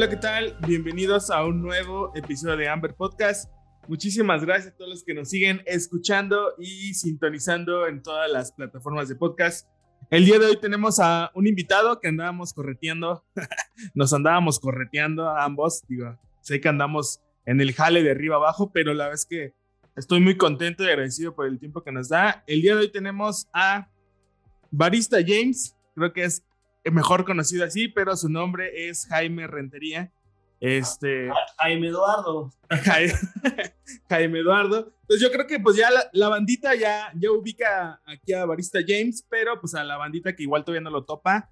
Hola, ¿qué tal? Bienvenidos a un nuevo episodio de Amber Podcast. Muchísimas gracias a todos los que nos siguen escuchando y sintonizando en todas las plataformas de podcast. El día de hoy tenemos a un invitado que andábamos correteando, nos andábamos correteando a ambos, digo, sé que andamos en el jale de arriba abajo, pero la es que estoy muy contento y agradecido por el tiempo que nos da. El día de hoy tenemos a Barista James, creo que es mejor conocido así, pero su nombre es Jaime Rentería. Este. Jaime Eduardo. Jaime, Eduardo. Pues yo creo que pues ya la, bandita ya, ya ubica aquí a Barista James, pero pues a la bandita que igual todavía no lo topa.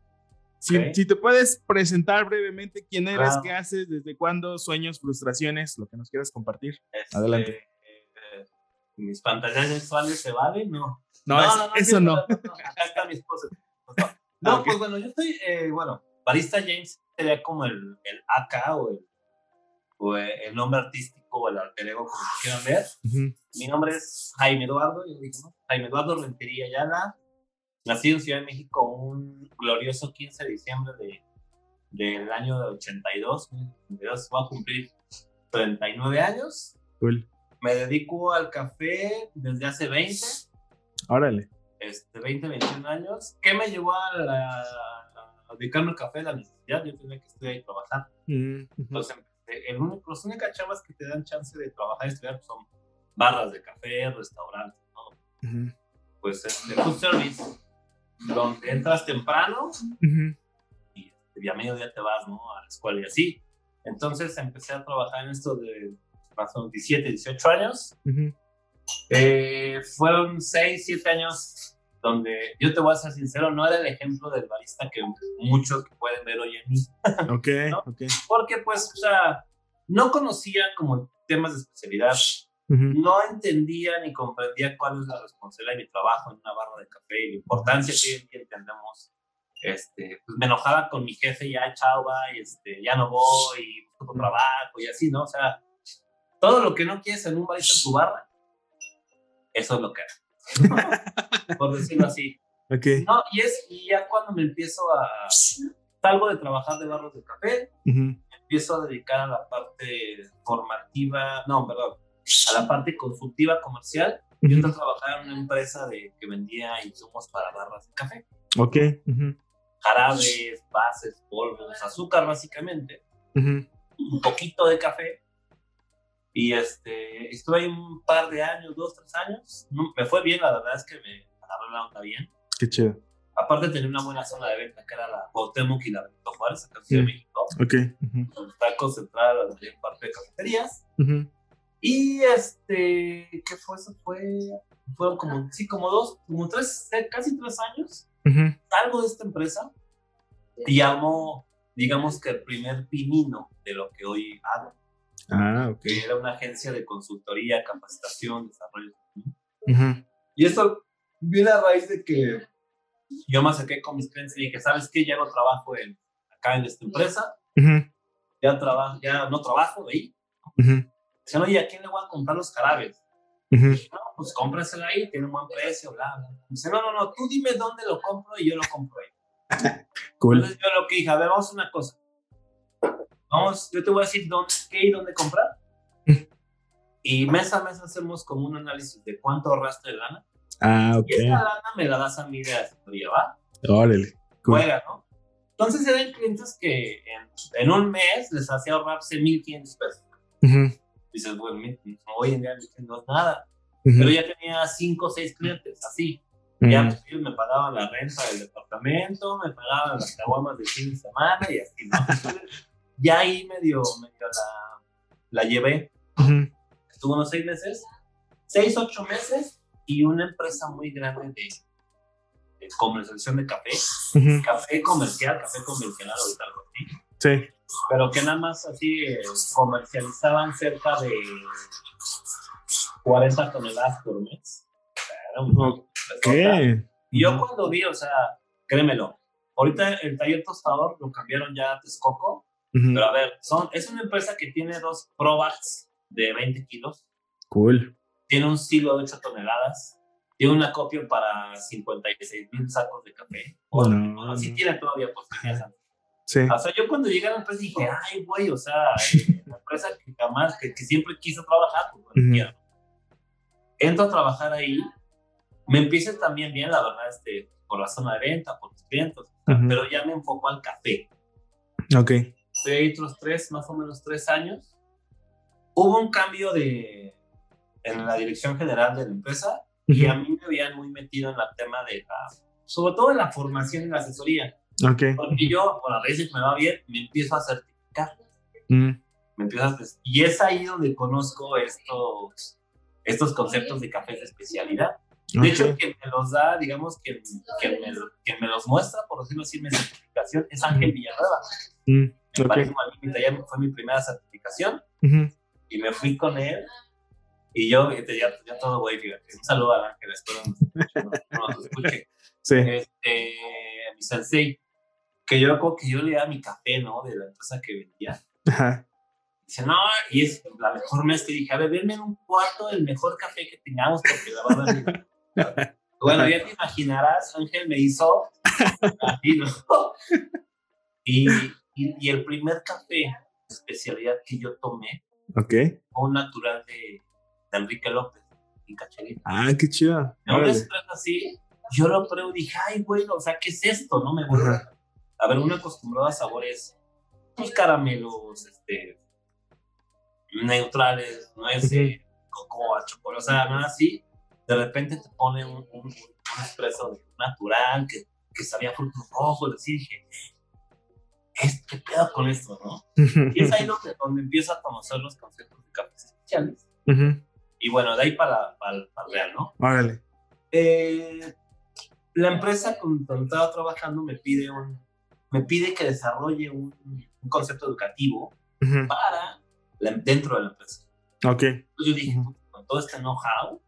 Si, si te puedes presentar brevemente quién eres, qué haces, desde cuándo, sueños, frustraciones, lo que nos quieras compartir. Este, Adelante. Eh, ¿Mis pantallas sexuales se valen? No. No, eso no. Acá está mi esposa. No, pues bueno, yo estoy, eh, bueno, Barista James sería como el, el AK o el, o el nombre artístico o el alter ego, como quieran ver. Mi nombre es Jaime Eduardo, yo dije, ¿no? Jaime Eduardo Rentería Ayala. Nací en Ciudad de México un glorioso 15 de diciembre de, del año de 82. 82 voy a cumplir 39 años. Cool. Me dedico al café desde hace 20. Órale este, 20, 21 años. ¿Qué me llevó a, la, a dedicarme al café? La necesidad, yo tenía que estudiar y trabajar. Entonces, el único, las únicas chavas que te dan chance de trabajar y estudiar son barras de café, restaurantes, ¿no? Pues este, food service, donde entras temprano y, este, a mediodía te vas, ¿no? A la escuela y así. Entonces empecé a trabajar en esto de más 17, 18 años. Eh, fueron 6, 7 años donde yo te voy a ser sincero, no era el ejemplo del barista que muchos pueden ver hoy en mí. Ok, ok. Porque pues, o sea, no conocía como temas de especialidad, no entendía ni comprendía cuál es la responsabilidad de mi trabajo en una barra de café y la importancia que entendemos. Este, pues me enojaba con mi jefe, ya chao, y este, ya no voy, y busco trabajo y así, ¿no? O sea, todo lo que no quieres en un barista en tu barra, eso es lo que por decirlo así. Okay. No, y es y ya cuando me empiezo a salgo de trabajar de barros de café, empiezo a dedicar a la parte formativa, no, perdón, a la parte consultiva comercial. Yo entré a trabajar en una empresa de, que vendía insumos para barras de café. Ok. Jarabes, bases, polvos, azúcar básicamente. Un poquito de café y este, estuve ahí un par de años, dos, tres años. me fue bien, la verdad es que me agarré la onda bien. Qué chido. Aparte tenía una buena zona de venta, que era la Cuauhtémoc y la Benito Juárez, acá en Ciudad de México. Ok. Está concentrada en parte de cafeterías. Y este, ¿qué fue eso? Fue, fueron como, sí, como dos, como tres, casi tres años. Salgo de esta empresa y amo, digamos que el primer pinino de lo que hoy hago. Ah, ok. era una agencia de consultoría, capacitación, desarrollo. Y esto viene a raíz de que yo me acerqué con mis clientes y dije, ¿sabes qué? Ya no trabajo en, acá en esta empresa. ya, trabajo, ya no trabajo ahí. Dicen, oye, ¿a quién le voy a comprar los carabes? no, pues cómpraselo ahí, tiene un buen precio, bla, bla. Dice, no, no, no, tú dime dónde lo compro y yo lo compro ahí. cool. Entonces yo lo que dije, a ver, vamos a una cosa. Vamos, yo te voy a decir dónde, qué y dónde comprar. y mes a mes hacemos como un análisis de cuánto ahorraste de lana. Ah, ok. Y esa lana me la das a mí de asesoría, ¿va? Órale. Juega, ¿no? Entonces eran clientes que en, en, un mes les hacía ahorrarse 1.500 pesos. Dices, bueno, hoy en día no es nada. Pero ya tenía 5 o 6 clientes, así. Ya pues, ellos me pagaban la renta del departamento, me pagaban las caguamas de fin de semana y así, ¿no? ya ahí medio, medio la, la llevé. Estuvo unos seis meses, seis, ocho meses y una empresa muy grande de, de comercialización de café. Café comercial, café convencional, ahorita algo así. Sí. pero que nada más así eh, comercializaban cerca de 40 toneladas por mes. Era un ¿Qué? Y yo cuando vi, o sea, créemelo, ahorita el taller tostador lo cambiaron ya a Texcoco, pero a ver, son, es una empresa que tiene dos Probax de 20 kilos. Cool. Tiene un silo de 8 toneladas. Tiene una copia para 56 mil sacos de café. O no, sí tiene todavía posibilidades. Sí. O sea, yo cuando llegué a la empresa dije, ay, güey, o sea, la empresa que jamás, que, que siempre quiso trabajar, pues bueno, quiero. Entro a trabajar ahí, me empieza también bien, la verdad, este, por la zona de venta, por los clientes, pero ya me enfoco al café. Ok. Estoy ahí otros tres, más o menos tres años. Hubo un cambio de, en la dirección general de la empresa y a mí me habían muy metido en el tema de la, sobre todo en la formación y la asesoría. Okay. Porque yo, por a veces me va bien, me empiezo a certificar. Mm. Me empiezo a, y es ahí donde conozco estos, estos conceptos de café de especialidad. De hecho, quien me los da, digamos, quien, quien, me, quien, me, los muestra, por decirlo así, mi certificación, es Ángel Villanueva. Mm. Okay. Fue mi primera certificación y me fui con él. Y yo, ya, ya todo güey, fíjate. Un saludo a Ángel, espero no, no nos escuche. Sí. Este, mi sensei, que yo como que yo le daba mi café, ¿no? De la empresa que vendía. Ajá. Dice, no, y es la mejor mes que dije, a ver, denme un cuarto del mejor café que tengamos, porque la verdad. bueno, ya te imaginarás, Ángel me hizo así, ¿no? Y, y, el primer café especialidad que yo tomé okay. fue un natural de, Enrique López, en Cacharita. Ah, qué chido. Un así, yo lo pruebo y dije, ay, bueno, o sea, ¿qué es esto? No me vuelve a ver, uno acostumbrado a sabores, pues caramelos, este, neutrales, no es de cocoa, chocolate, o sea, nada así. De repente te pone un, un, un espresso natural que, que sabía frutos rojos, así dije, ¿qué pedo con esto, no? y es ahí donde, donde empiezo a conocer los conceptos de cafés especiales. Y bueno, de ahí para, para, para real, ¿no? Órale. Eh, la empresa con donde estaba trabajando me pide un, me pide que desarrolle un, un concepto educativo para dentro de la empresa. Ok. Entonces yo dije, con todo este know-how,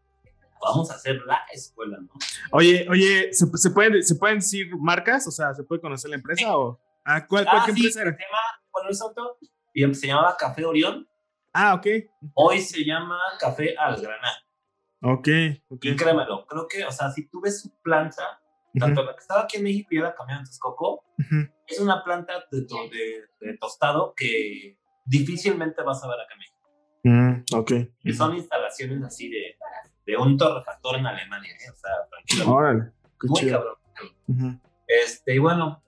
vamos a hacer la escuela, ¿no? Oye, oye, ¿se, se, pueden, ¿se pueden decir marcas? O sea, ¿se puede conocer la empresa o...? Ah, ¿cuál, ah, qué sí, empresa era? Se llama, bueno, es auto, y se llamaba Café Orión. Ah, ok. Hoy se llama Café Algraná. Ok, ok. Y créemelo, creo que, o sea, si tú ves su planta, tanto la que estaba aquí en México y la cambiaron en Texcoco, es una planta de, de, tostado que difícilmente vas a ver acá en México. Mm, ok. Y son instalaciones así de, de un torrefactor en Alemania, ¿eh? o sea, tranquilo. Órale, Muy cabrón. Este, y bueno,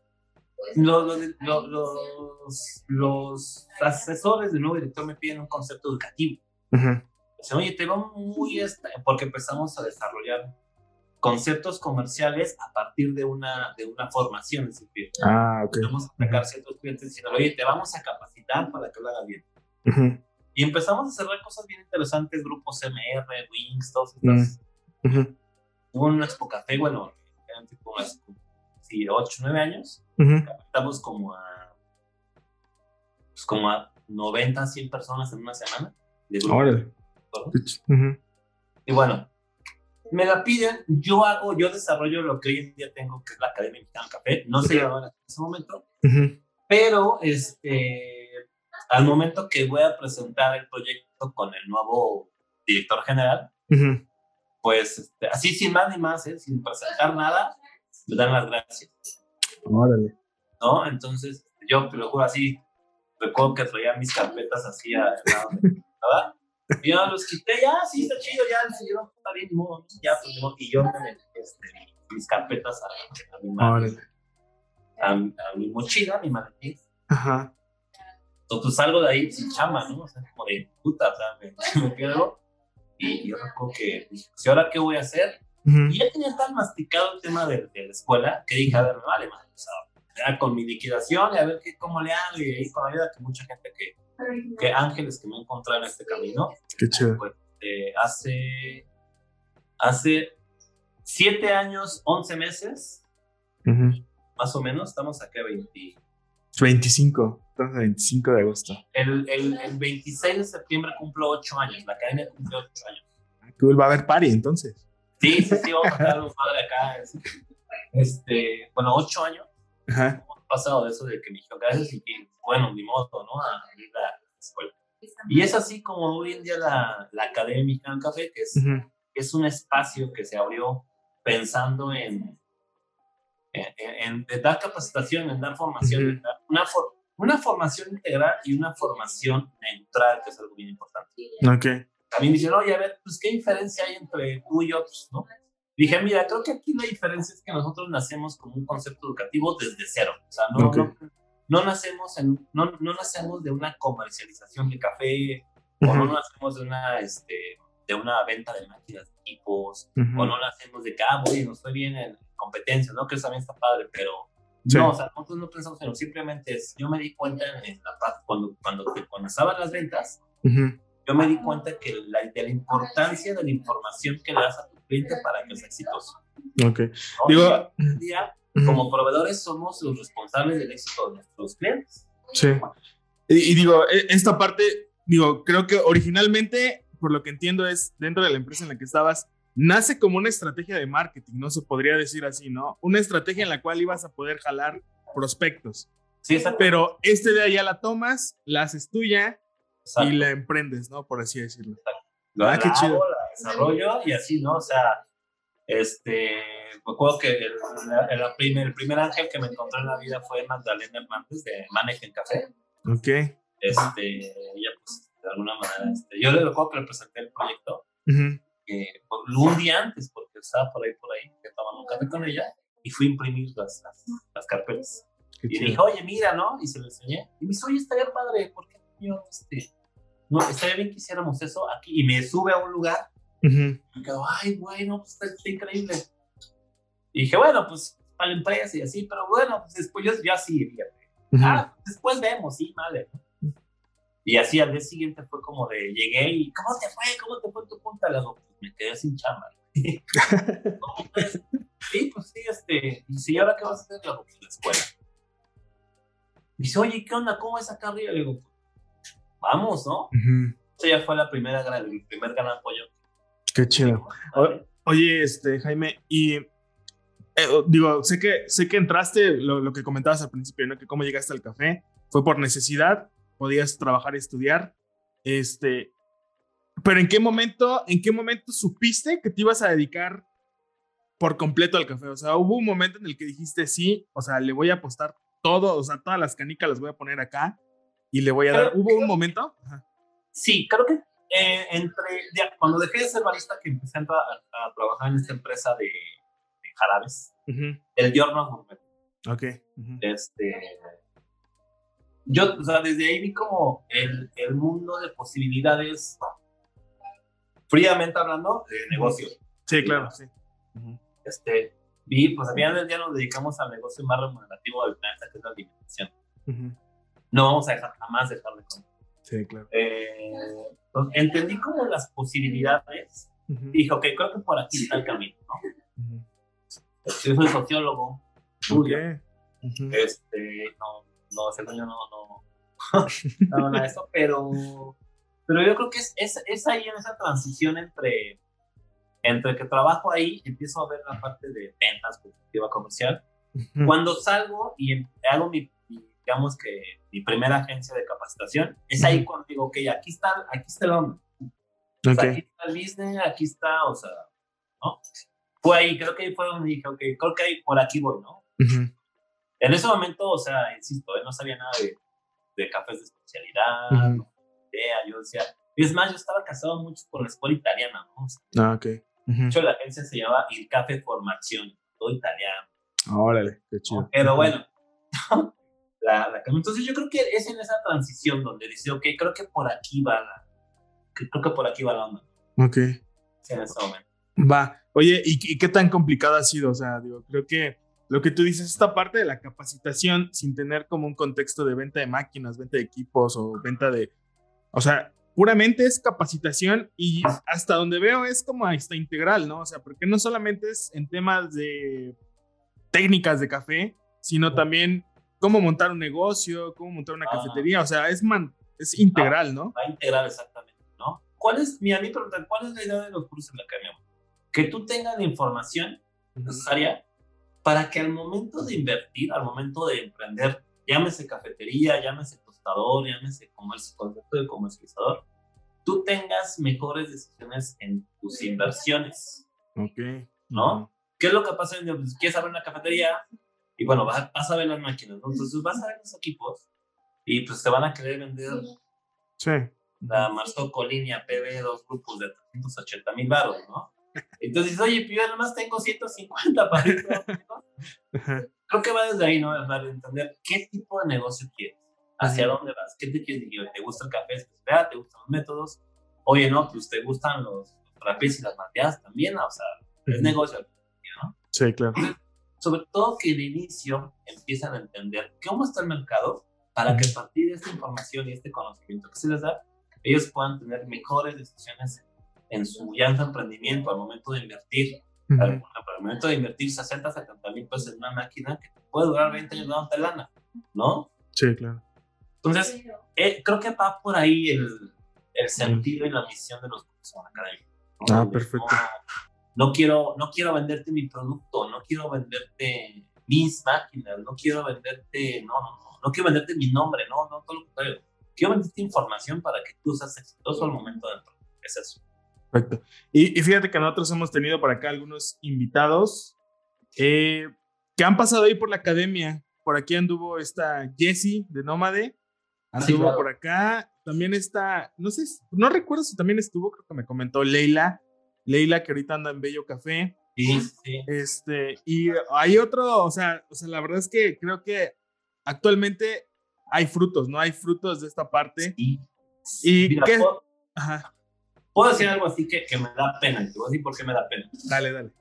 los, los, los, los, asesores del nuevo director me piden un concepto educativo. Dicen, oye, te va muy... Esta, porque empezamos a desarrollar conceptos comerciales a partir de una, de una formación, es decir, ah, okay. vamos a sacar ciertos clientes diciendo, oye, te vamos a capacitar para que lo hagas bien. Y empezamos a cerrar cosas bien interesantes, grupos MR, Wings, todos estos. Hubo un Expo Café, bueno, eran sí, 8, 9 años, estamos como a, pues como a 90, 100 personas en una semana. De Y bueno, me la piden, yo hago, yo desarrollo lo que hoy en día tengo, que es la Academia Mexicana Café, no se llamaba en ese momento, pero este, al momento que voy a presentar el proyecto con el nuevo director general, pues este, así sin más ni más, ¿eh? sin presentar nada, me dan las gracias. Órale. ¿No? Entonces, yo te lo juro así, recuerdo que traía mis carpetas así a, ¿verdad? Y yo los quité, ya, sí, está chido, ya, el señor está bien, no, ya, pues, y yo este, mis carpetas a, a mi mano, a, a, mi mochila, a mi maletín. Ajá. Entonces salgo de ahí sin chama, ¿no? O sea, como de puta, o sea, me, me pierdo. Y yo recuerdo que dije, ¿y ahora qué voy a hacer? Y ya tenía tan masticado el tema de, de, la escuela que dije, a ver, me vale, man, o con mi liquidación y a ver qué, cómo le hago. Y ahí con la ayuda que mucha gente que que ángeles que me he encontrado en este camino. Qué chido. Pues, eh, hace, hace siete años, once meses, más o menos, estamos aquí a 20, 25. Entonces, 25 de agosto. El, el, el 26 de septiembre cumplo 8 años. La academia cumple 8 años. Cool. Va a haber party entonces. Sí, sí, sí. Vamos a estar un padre acá. Este, bueno, 8 años. Ajá. Hemos pasado de eso de que me dijo gracias y que, bueno, ni modo, ¿no? A ir a la escuela. Y es así como hoy en día la, la Academia Mexicana Café, que es, es un espacio que se abrió pensando en, en, en- en dar capacitación, en dar formación, Ujú. en dar una, for- una formación integral y una formación neutral, que es algo bien importante. Ok. También dicen, oye, a ver, pues, ¿qué diferencia hay entre tú y otros, no? Dije, mira, creo que aquí la diferencia es que nosotros nacemos como un concepto educativo desde cero. O sea, no, Ok. no, no nacemos, en, no, no nacemos de una comercialización de café, o no nacemos de una, este, de una venta de máquinas de equipos, Ujú. o no nacemos de que, ah, oye, nos fue bien en competencia, ¿no? Que eso también está padre, pero Sí. no, o sea, nosotros no pensamos en eso, simplemente es, yo me di cuenta en la parte, cuando, cuando, cuando estaban las ventas, Ujú. Yo me di cuenta que la, de la importancia de la información que le das a tu cliente para que sea exitoso. Ok. ¿no? Digo, día, como proveedores, somos los responsables del éxito de nuestros clientes. Sí. Y, y digo, e- esta parte, digo, creo que originalmente, por lo que entiendo, es dentro de la empresa en la que estabas, nace como una estrategia de marketing, ¿no? Se podría decir así, ¿no? Una estrategia en la cual ibas a poder jalar prospectos. Sí, exacto. Pero este día ya la tomas, la haces tuya Exacto. y la emprendes, ¿no? Por así decirlo. Lo Ah, qué hago, chido. la desarrollo y así, ¿no? O sea, este, me acuerdo que el, el, el primer, el primer ángel que me encontré en la vida fue Magdalena Hernández de Manejen Café. Ok. Este, ella, pues, de alguna manera, este, yo le recuerdo que le presenté el proyecto Ujú. eh, por- un día antes, porque estaba por ahí, por ahí, que tomando un café con ella, y fui a imprimir las, las, las carpetas. Qué Y chido. dije, oye, mira, ¿no? Y se lo enseñé. Y me dice, oye, estaría padre, ¿por qué no, este, no, estaría bien que hiciéramos eso aquí? Y me sube a un lugar Ujú. y quedo, ay, bueno, pues está, está increíble. Y dije, bueno, pues para la empresa y así, pero bueno, pues después yo, yo así, fíjate. Ujú. Ah, después vemos, sí, vale. Y así al día siguiente fue como de, llegué y, ¿cómo te fue? ¿Cómo te fue tu punta? Le digo, pues me quedé sin chamba. ¿Cómo crees? Sí, pues sí, este, y si ahora qué vas a hacer? Le digo, pues la escuela. Y dice, oye, ¿qué onda? ¿Cómo es acá arriba? Le digo, pues, vamos, ¿no? Ujú. Esa ya fue la primera, el primer gran apoyo. Qué chido. O- Oye, este, Jaime, y eh, digo, sé que, sé que entraste, lo, lo que comentabas al principio, ¿no? Que cómo llegaste al café, fue por necesidad, podías trabajar y estudiar, este, pero ¿en qué momento, en qué momento supiste que te ibas a dedicar por completo al café? O sea, hubo un momento en el que dijiste, sí, o sea, le voy a apostar todo, o sea, todas las canicas las voy a poner acá y le voy a dar, Pero- ¿hubo un momento? Ajá. Sí, creo que eh, entre, ya, cuando dejé de ser barista, que empecé a, a, trabajar en esta empresa de, de jarabes, Ujú. el Giorno Gourmet, Ok. Ujú. este, yo, o sea, desde ahí vi como el, el mundo de posibilidades, fríamente hablando, de negocio. Sí, claro, sí. Este, vi, pues al final del día nos dedicamos al negocio más remunerativo del planeta, que es la alimentación. No vamos a dejar, jamás dejar de comer. Sí, claro. Eh, entonces, entendí como las posibilidades y dije, ok, creo que por aquí está el camino, ¿no? Ujú. Yo soy sociólogo, este, no, no, según yo no, no, no, nada de eso, pero, pero yo creo que es, es, es ahí en esa transición entre, entre que trabajo ahí, empiezo a ver la parte de ventas, perspectiva comercial, cuando salgo y em- hago mi, digamos que mi primera agencia de capacitación, es ahí cuando digo, ok, aquí está, aquí está el hombre. O sea, aquí está el business, aquí está, o sea, ¿no? Fue ahí, creo que ahí fue donde dije, ok, creo que ahí, por aquí voy, ¿no? Ujú. En ese momento, o sea, insisto, eh, no sabía nada de, de cafés de especialidad, Ujú. no idea, yo decía, y es más, yo estaba casado mucho con la escuela italiana, ¿no? O sea, Ah, ok. Ujú. de hecho, la agencia se llamaba Il Café Formazione, todo italiano. Órale, qué chido. Pero bueno, la, la- entonces yo creo que es en esa transición donde dice, ok, creo que por aquí va la, creo que por aquí va la onda, Ok. sí, en ese momento. Va. Oye, ¿y, y qué tan complicado ha sido? O sea, digo, creo que lo que tú dices, esta parte de la capacitación sin tener como un contexto de venta de máquinas, venta de equipos o venta de. O sea, puramente es capacitación y hasta donde veo es como hasta integral, ¿no? O sea, porque no solamente es en temas de técnicas de café, sino también cómo montar un negocio, cómo montar una ah. cafetería, o sea, es, man, es integral, ¿no? Va integral, exactamente, ¿no? ¿Cuál es, mi a mí preguntan, ¿cuál es la idea de los cursos en la academia? Que tú tengas la información necesaria para que al momento de invertir, al momento de emprender, llámese cafetería, llámese tostador, llámese comercio, concepto de comercializador, tú tengas mejores decisiones en tus inversiones. Ok. ¿No? ¿Qué es lo que pasa? Pues, quieres abrir una cafetería y bueno, vas, a ver las máquinas, ¿no? Entonces vas a ver los equipos y pues te van a querer vender. Sí. La Marzoco línea PB, dos grupos de 380 mil baros, ¿no? Entonces, oye, yo además tengo 150 para ir. Creo que va desde ahí, ¿no? Para entender qué tipo de negocio quieres, hacia dónde vas, qué te quieres ¿Te gusta el café especial? ¿Te gustan los métodos? Oye, no, pues te gustan los, los y las malteadas también, o sea, es negocio, ¿no? Sí, claro. Sobre todo que de inicio empiezan a entender cómo está el mercado para que a partir de esta información y este conocimiento que se les da, ellos puedan tener mejores decisiones en su llanta emprendimiento al momento de invertir. Al, momento de invertir 60, 70 mil pesos en una máquina que puede durar 20 años dándote lana, ¿no? Sí, claro. Entonces, eh, creo que va por ahí el, el sentido y la misión de los cursos académicos. ¿no? Ah, perfecto. No, quiero, no quiero venderte mi producto, no quiero venderte mis máquinas, no quiero venderte, no, no, no, no quiero venderte mi nombre, no, no, todo lo contrario. Quiero venderte información para que tú seas exitoso al momento de emprender. Es eso. Perfecto. Y, fíjate que nosotros hemos tenido por acá algunos invitados eh, que han pasado ahí por la academia. Por aquí anduvo esta Jessie de Nómade. Anduvo por acá. También está, no sé, no recuerdo si también estuvo, creo que me comentó Leila. Leila, que ahorita anda en Bello Café. Sí, sí. Este, y hay otro, o sea, o sea, la verdad es que creo que actualmente hay frutos, ¿no? Hay frutos de esta parte. Sí. Y qué, ajá. Puedo decir algo así que, que me da pena, y te voy a decir por qué me da pena. Dale, dale.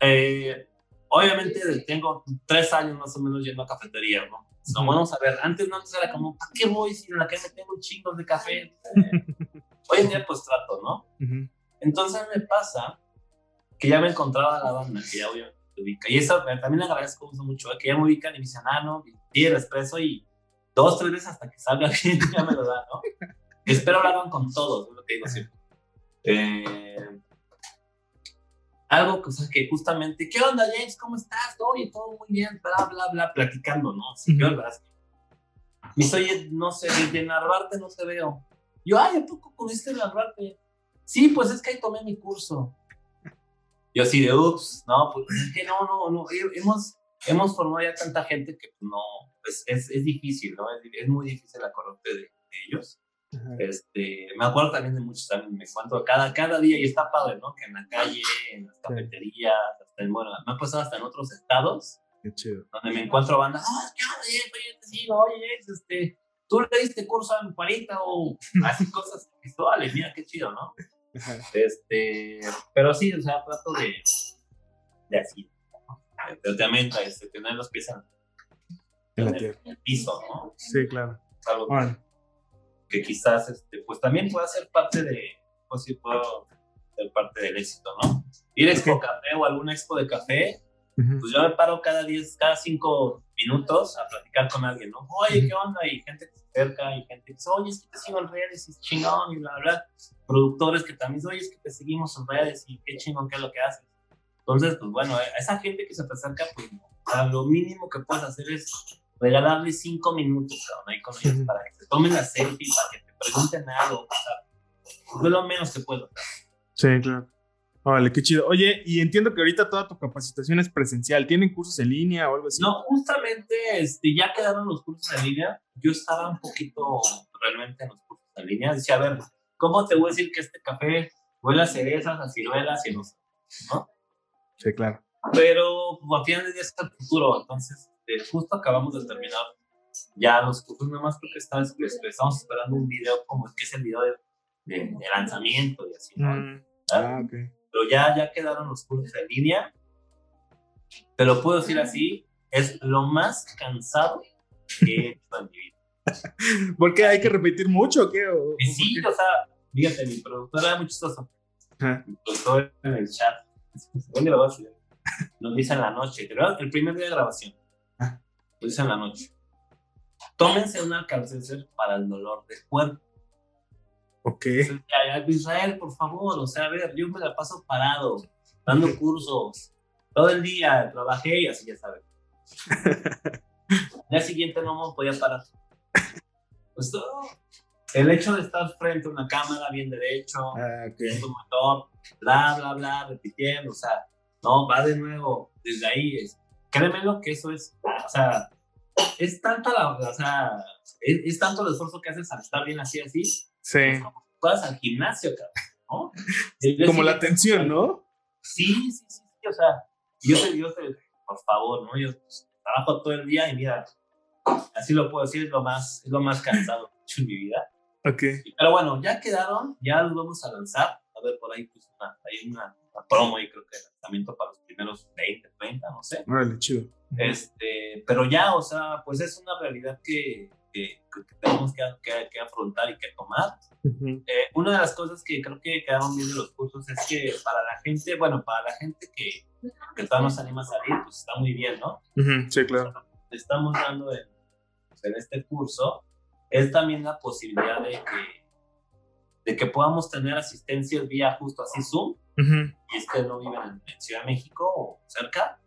Eh, obviamente tengo tres años más o menos yendo a cafetería, ¿no? No, vamos a ver, antes no antes era como, ¿para qué voy si en la calle tengo chingos de café? hoy en día pues trato, ¿no? Entonces me pasa que ya me encontraba la banda, que ya obviamente me ubica. Y eso también le agradezco mucho, ¿eh? que ya me ubican y me dicen, ah, no, y el expreso y dos, tres veces hasta que salga bien ya me lo da, ¿no? Espero hagan con todos, es lo que digo siempre. Eh, algo que, o sea, que justamente, ¿qué onda, James? ¿Cómo estás? Oye, todo muy bien, bla, bla, bla, platicando, ¿no? Sí, uh -huh. Me oye, no sé, desde Narvarte no te veo. Yo, ay, ¿a poco conociste Narvarte? Sí, pues es que ahí tomé mi curso. Yo así de, ups, no, pues es que no, no, no, hemos, hemos formado ya tanta gente que pues, no, pues, es, es difícil, ¿no? Es, es muy difícil la corte de, de ellos. Este, me acuerdo también de muchos también, me encuentro cada, cada día y está padre, ¿no? Que en la calle, en las cafeterías, hasta en, bueno, me ha pasado hasta en otros estados. Qué chido. Donde me encuentro banda, ah, ¿qué onda, oye, te sigo, oye, este, tú le diste curso a mi parita o así cosas visuales, mira qué chido, ¿no? Este, pero sí, o sea, trato de, de así, también este, tener los pies en, el, piso, ¿no? Sí, claro. Algo bueno que quizás este, pues también pueda ser parte de, pues sí puedo ser parte del éxito, ¿no? Ir a Expo Café o algún expo de café, pues yo me paro cada 10, cada 5 minutos a platicar con alguien, ¿no? Oye, ¿qué onda? Y gente que se acerca y gente que dice, oye, es que te sigo en redes y es chingón y bla, bla. Productores que también dicen, oye, es que te seguimos en redes y qué chingón, qué es lo que haces. Entonces, pues bueno, a esa gente que se te acerca, pues lo mínimo que puedes hacer es regalarle cinco minutos, cabrón, ahí con ellos, para que se tomen la selfie, para que te pregunten algo, o sea, es lo menos que puedo. Sí, claro. Vale, qué chido. Oye, y entiendo que ahorita toda tu capacitación es presencial. ¿Tienen cursos en línea o algo así? No, justamente este, ya quedaron los cursos en línea. Yo estaba un poquito realmente en los cursos en línea. Decía, a ver, ¿cómo te voy a decir que este café huele a cerezas, a ciruelas y no ¿no? Sí, claro. Pero pues, a final de día es el futuro. Entonces, este, justo acabamos de terminar ya los cursos, nada más porque estamos, estamos esperando un video como es que es el video de, de, lanzamiento y así, ¿no? Mm. Ah, okay. Pero ya, ya quedaron los cursos en línea. Te lo puedo decir así, es lo más cansado que he hecho en mi vida. ¿Por qué hay que repetir mucho o qué? ¿O, sí, o sea, fíjate, mi productora era muy chistoso. Mi productor en el chat, ¿dónde lo vas a Nos dice en la noche, el primer día de grabación lo dice en la noche. Tómense un alcalcenser para el dolor de cuerpo. Ok. Israel, por favor, o sea, a ver, yo me la paso parado, dando cursos, todo el día, trabajé y así ya saben. El día siguiente no me podía parar. Pues todo. El hecho de estar frente a una cámara bien derecho, ah, un motor, bla, bla, bla, repitiendo, o sea, no, va de nuevo, desde ahí, es, créeme lo que eso es, o sea, es tanta la, o sea, es, tanto el esfuerzo que haces al estar bien así, así, sí. vas al gimnasio, ¿no? Como la atención, ¿no? Sí, sí, sí, sí, o sea, yo te, yo te, por favor, ¿no? Yo pues, trabajo todo el día y mira, así lo puedo decir, es lo más, es lo más cansado que he hecho en mi vida. Ok. Pero bueno, ya quedaron, ya los vamos a lanzar. A ver, por ahí pues una, hay una, promo y creo que el lanzamiento para los primeros 20, 30, no sé. Vale, chido. Este, pero ya, o sea, pues es una realidad que, que, tenemos que, que, afrontar y que tomar. eh, una de las cosas que creo que quedaron bien de los cursos es que para la gente, bueno, para la gente que, que todavía no se anima a salir, pues está muy bien, ¿no? sí, claro. estamos dando en, en este curso es también la posibilidad de que, de que podamos tener asistencias vía justo así Zoom, y es que no viven en Ciudad de México o cerca,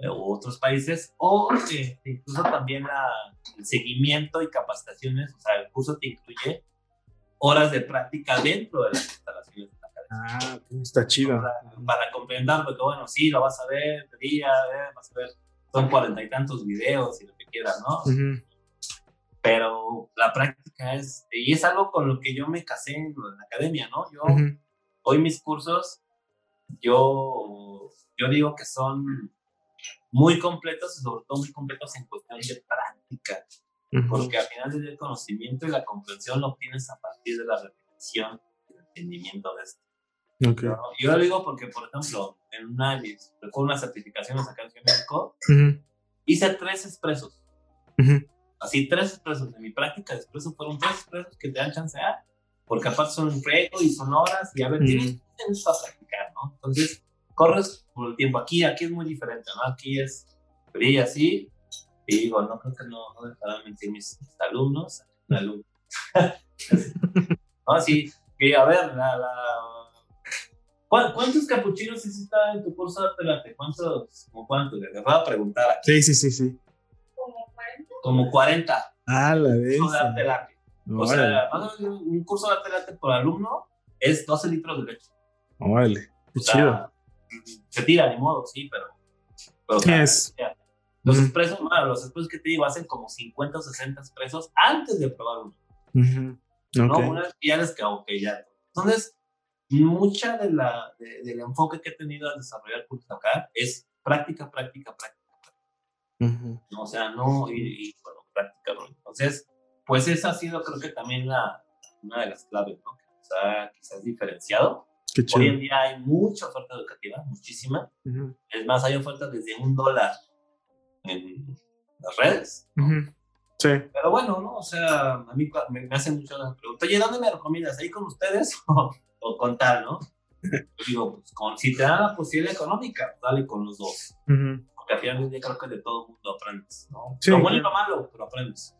u otros países, o eh, incluso también la, el seguimiento y capacitaciones, o sea, el curso te incluye horas de práctica dentro de las instalaciones de la academia. Ah, está chido. para comprender, porque bueno, sí, lo vas a ver, te día, eh, vas a ver, son cuarenta y tantos videos y lo que quieras, ¿no? pero la práctica es, y es algo con lo que yo me casé en, la academia, ¿no? Yo, hoy mis cursos, yo, yo digo que son muy completos y sobre todo muy completos en cuestión de práctica, porque al final del conocimiento y la comprensión lo obtienes a partir de la repetición y el entendimiento de esto. Okay. Yo lo digo porque, por ejemplo, en una, recuerdo unas certificaciones acá en México, hice tres expresos así tres expresos. De mi práctica de expreso fueron tres expresos que te dan chance a, porque aparte son un y son horas y a ver, tienes, tienes a practicar, ¿no? Entonces, corres por el tiempo. Aquí, aquí es muy diferente, ¿no? Aquí es brilla así y digo, no creo que no, no dejarán mentir mis, alumnos, alumnos. no, sí, que a ver, la, la ¿Cuántos capuchinos hiciste en tu curso de arte latte? ¿Cuántos? ¿Cómo cuántos? Les voy a preguntar aquí. Sí, sí, sí, sí como 40. Ah, la vez. de arte late. o sea, un curso de arte late por alumno es 12 litros de leche. Órale, qué chido. Se tira, ni modo, sí, pero. ¿Qué es? Los expresos, bueno, los expresos que te digo hacen como 50 o 60 expresos antes de probar uno. No, unas piedras que, ok, ya. Entonces, mucha de la, del enfoque que he tenido al desarrollar acá es práctica, práctica, práctica o sea, no, y, bueno, práctica, Entonces, pues esa ha sido, creo que también la, una de las claves, ¿no? Que nos ha quizás diferenciado. Hoy en día hay mucha oferta educativa, muchísima. Es más, hay ofertas desde un dólar en las redes. Sí. Pero bueno, ¿no? O sea, a mí me, hacen muchas preguntas. Oye, ¿dónde me recomiendas? ¿Ahí con ustedes o, con tal, no? Yo digo, pues con, si te dan la posibilidad económica, dale con los dos porque al final del día creo que de todo mundo aprendes, ¿no? Sí, lo bueno y lo malo, pero aprendes.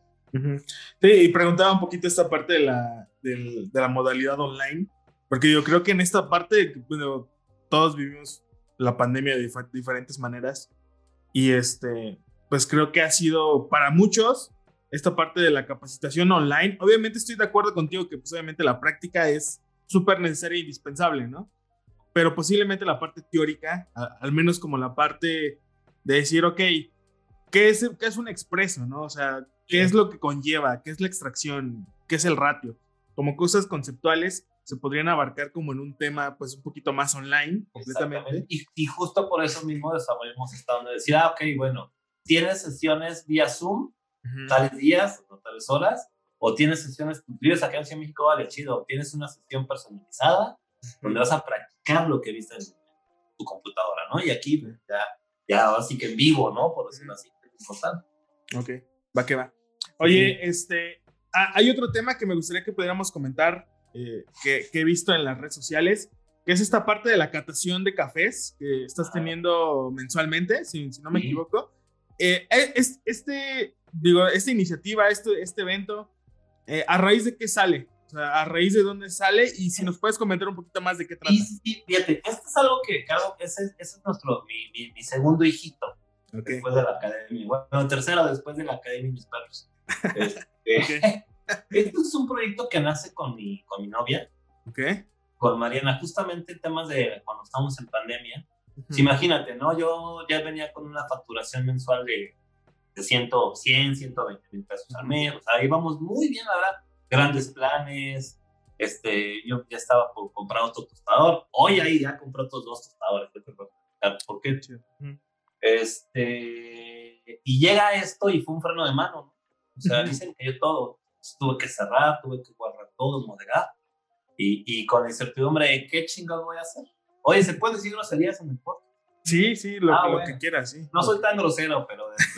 Sí, y preguntaba un poquito esta parte de la, de, la modalidad online, porque yo creo que en esta parte, bueno, todos vivimos la pandemia de diferentes maneras y este, pues creo que ha sido para muchos esta parte de la capacitación online. Obviamente estoy de acuerdo contigo que pues obviamente la práctica es súper necesaria e indispensable, ¿no? Pero posiblemente la parte teórica, al menos como la parte de decir, ok, ¿qué es, qué es un expreso, no? O sea, ¿qué es lo que conlleva? ¿Qué es la extracción? ¿Qué es el ratio? Como cosas conceptuales se podrían abarcar como en un tema pues un poquito más online completamente. Y, justo por eso mismo desarrollamos esta donde decir, ah, ok, bueno, tienes sesiones vía Zoom, tales días o tales horas, o tienes sesiones, vives acá en México, vale, chido, tienes una sesión personalizada donde vas a practicar lo que viste en tu computadora, ¿no? Y aquí ya ya así que en vivo, ¿no? Por decirlo así, es importante. Ok, va que va. Oye, este, ah, hay otro tema que me gustaría que pudiéramos comentar, eh, que, que, he visto en las redes sociales, que es esta parte de la catación de cafés que estás teniendo mensualmente, si, si no me equivoco. eh, es, este, digo, esta iniciativa, este, este evento, eh, ¿a raíz de qué sale? O sea, ¿a raíz de dónde sale? Y si nos puedes comentar un poquito más de qué trata. Sí, fíjate, esto es algo que, claro, ese, ese es nuestro, mi, mi, segundo hijito. Después de la academia. Bueno, tercero después de la academia y mis perros. Este, Esto es un proyecto que nace con mi, con mi novia. Okay. Con Mariana, justamente temas de cuando estamos en pandemia. imagínate, ¿no? Yo ya venía con una facturación mensual de, de 100, 100, 120 mil pesos al mes. O sea, íbamos muy bien, la verdad. Grandes planes. Este, yo ya estaba por comprar otro tostador. Hoy ahí ya compré otros dos tostadores. ¿Por qué? Este, y llega esto y fue un freno de mano. O sea, dicen que yo todo tuve que cerrar, tuve que guardar todo, moderar. Y, y con la incertidumbre de qué chingados voy a hacer. Oye, ¿se puede decir groserías en el podcast? Sí, sí, lo, ah, que quieras, sí. No soy tan grosero, pero...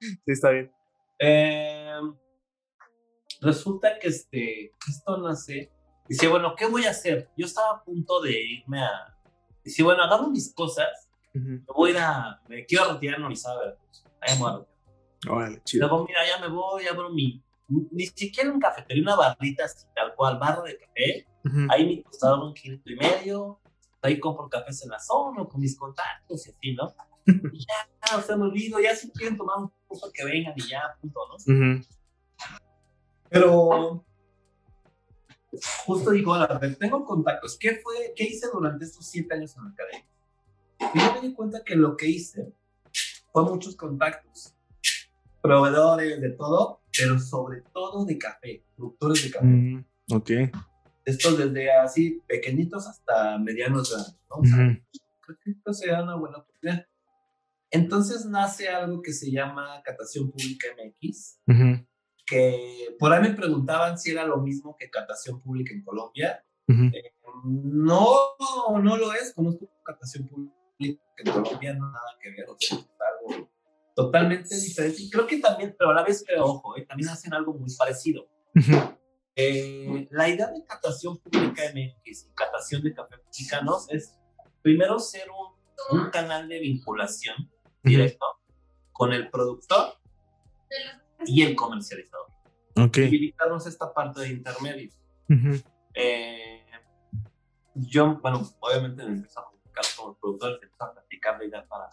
sí, está bien. Eh, resulta que este, esto nace... Dice, bueno, ¿qué voy a hacer? Yo estaba a punto de irme a... Dice, bueno, agarro mis cosas, me voy a ir a... Me quiero retirar no Orizaba, Ahí me voy a chido. Luego, mira, ya me voy, abro mi, ni siquiera un cafetería, una barrita así, tal cual, barra de café. Ahí me costaba un kilo y medio. Ahí compro cafés en la zona con mis contactos y así, ¿no? y ya, o sea, me olvido, ya si quieren tomar un poco que vengan y ya, punto, ¿no? Pero justo digo, a ver, tengo contactos. ¿Qué fue, qué hice durante estos siete años en la academia? Y yo me di cuenta que lo que hice fue muchos contactos, proveedores, de todo, pero sobre todo de café, productores de café. Mm, ok. Estos desde así pequeñitos hasta medianos grandes, ¿no? O sea, creo que esto sea una buena oportunidad. Entonces nace algo que se llama Catación Pública MX, que por ahí me preguntaban si era lo mismo que Catación Pública en Colombia. Eh, no, no lo es, conozco Catación Pública en Colombia, no nada que ver, o sea, algo totalmente diferente. Y creo que también, pero a la vez, pero ojo, eh, también hacen algo muy parecido. Eh, la idea de catación pública MX y catación de café mexicanos es primero ser un, un canal de vinculación directo con el productor y el comercializador. Okay. Y evitarnos esta parte de intermedios. eh, yo, bueno, obviamente como productores empezamos a platicar la idea para,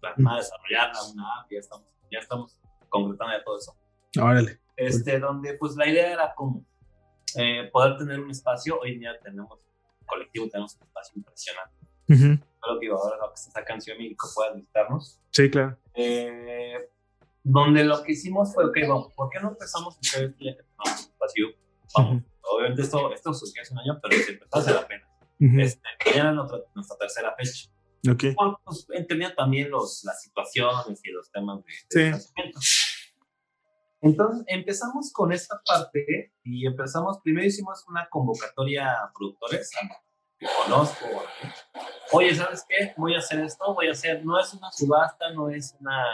para, para desarrollarla, una app, ya estamos, ya estamos concretando ya todo eso. Órale. Este, donde pues la idea era como eh, poder tener un espacio, hoy en día tenemos, colectivo tenemos un espacio impresionante. Uh que ahora lo que está acá en Ciudad México puedan visitarnos. Sí, claro. Eh, donde lo que hicimos fue, ok, vamos, ¿por qué no empezamos a hacer este espacio? Vamos, obviamente esto, esto surgió hace un año, pero se empezó a hacer la pena este, era nuestra, nuestra, tercera fecha. Okay. Bueno, pues, entendía también los, las situaciones y los temas de, sí. Entonces empezamos con esta parte y empezamos, primero hicimos una convocatoria a productores que conozco. Oye, ¿sabes qué? Voy a hacer esto, voy a hacer, no es una subasta, no es una,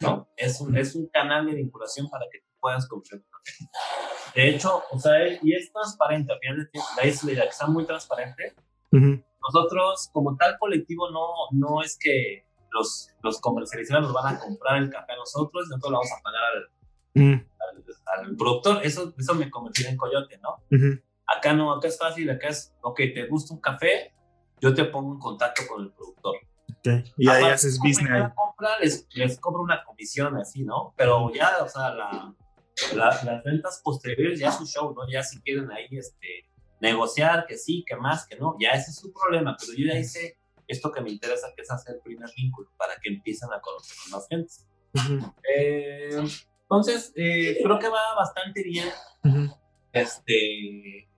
no, es un, es un canal de vinculación para que tú puedas comprar de hecho, o sea, y es transparente, al final de la isla que está muy transparente. Nosotros, como tal colectivo, no, no es que los, los comercializadores nos van a comprar el café a nosotros, nosotros lo vamos a pagar al, al, productor. Eso, eso me convertí en coyote, ¿no? Acá no, acá es fácil, acá es, ok, te gusta un café, yo te pongo en contacto con el productor. Okay. Y ahí haces business. Compra, les, les cobro una comisión así, ¿no? Pero ya, o sea, la, las ventas posteriores ya es su show, ¿no? Ya si quieren ahí este, negociar, que sí, que más, que no, ya ese es su problema, pero yo ya hice esto que me interesa, que es hacer el primer vínculo para que empiecen a conocer más gentes. Eh, entonces, eh, creo que va bastante bien. Este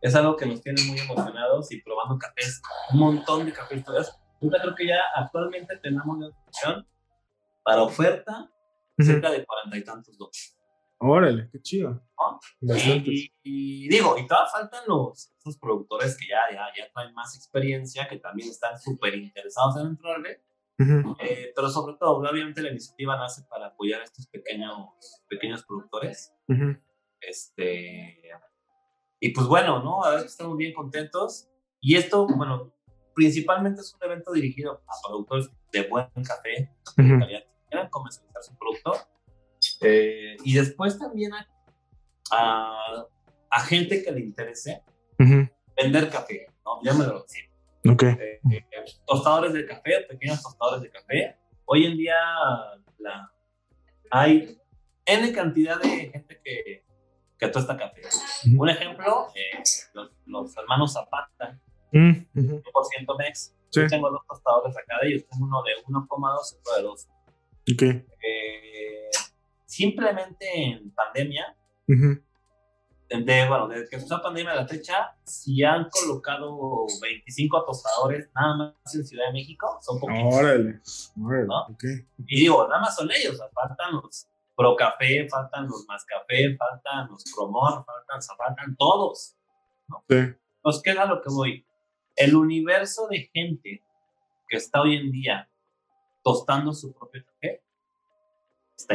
es algo que nos tiene muy emocionados y probando cafés, un montón de cafés. Entonces, creo que ya actualmente tenemos una opción para oferta cerca de cuarenta y tantos dólares. Órale, qué chido. Y, digo, y todavía faltan los esos productores que ya, ya, ya traen más experiencia, que también están súper interesados en entrarle. Eh, pero sobre todo, obviamente la iniciativa nace para apoyar a estos pequeños, pequeños productores. Este, y pues bueno, ¿no? A ver, estamos bien contentos. Y esto, bueno, principalmente es un evento dirigido a productores de buen café, de calidad, que quieran comercializar su producto. Eh, y después también a, a, gente que le interese vender café, ¿no? Ya me lo decía. Okay. Eh, eh, tostadores de café, pequeños tostadores de café. Hoy en día la, hay N cantidad de gente que, que tosta café. Un ejemplo, eh, los, hermanos Zapata, mm, por ciento MEX. Yo tengo dos tostadores acá de ellos, tengo uno de 1,2 y otro de 2. Okay. Simplemente en pandemia, de, bueno, desde que empezó la pandemia a la fecha, si han colocado 25 tostadores nada más en Ciudad de México, son poquitos. Órale, órale, ¿no? Y digo, nada más son ellos, faltan los Pro Café, faltan los Más Café, faltan los Promor, faltan, faltan todos, ¿no? Sí. Nos queda lo que voy. El universo de gente que está hoy en día tostando su propio café está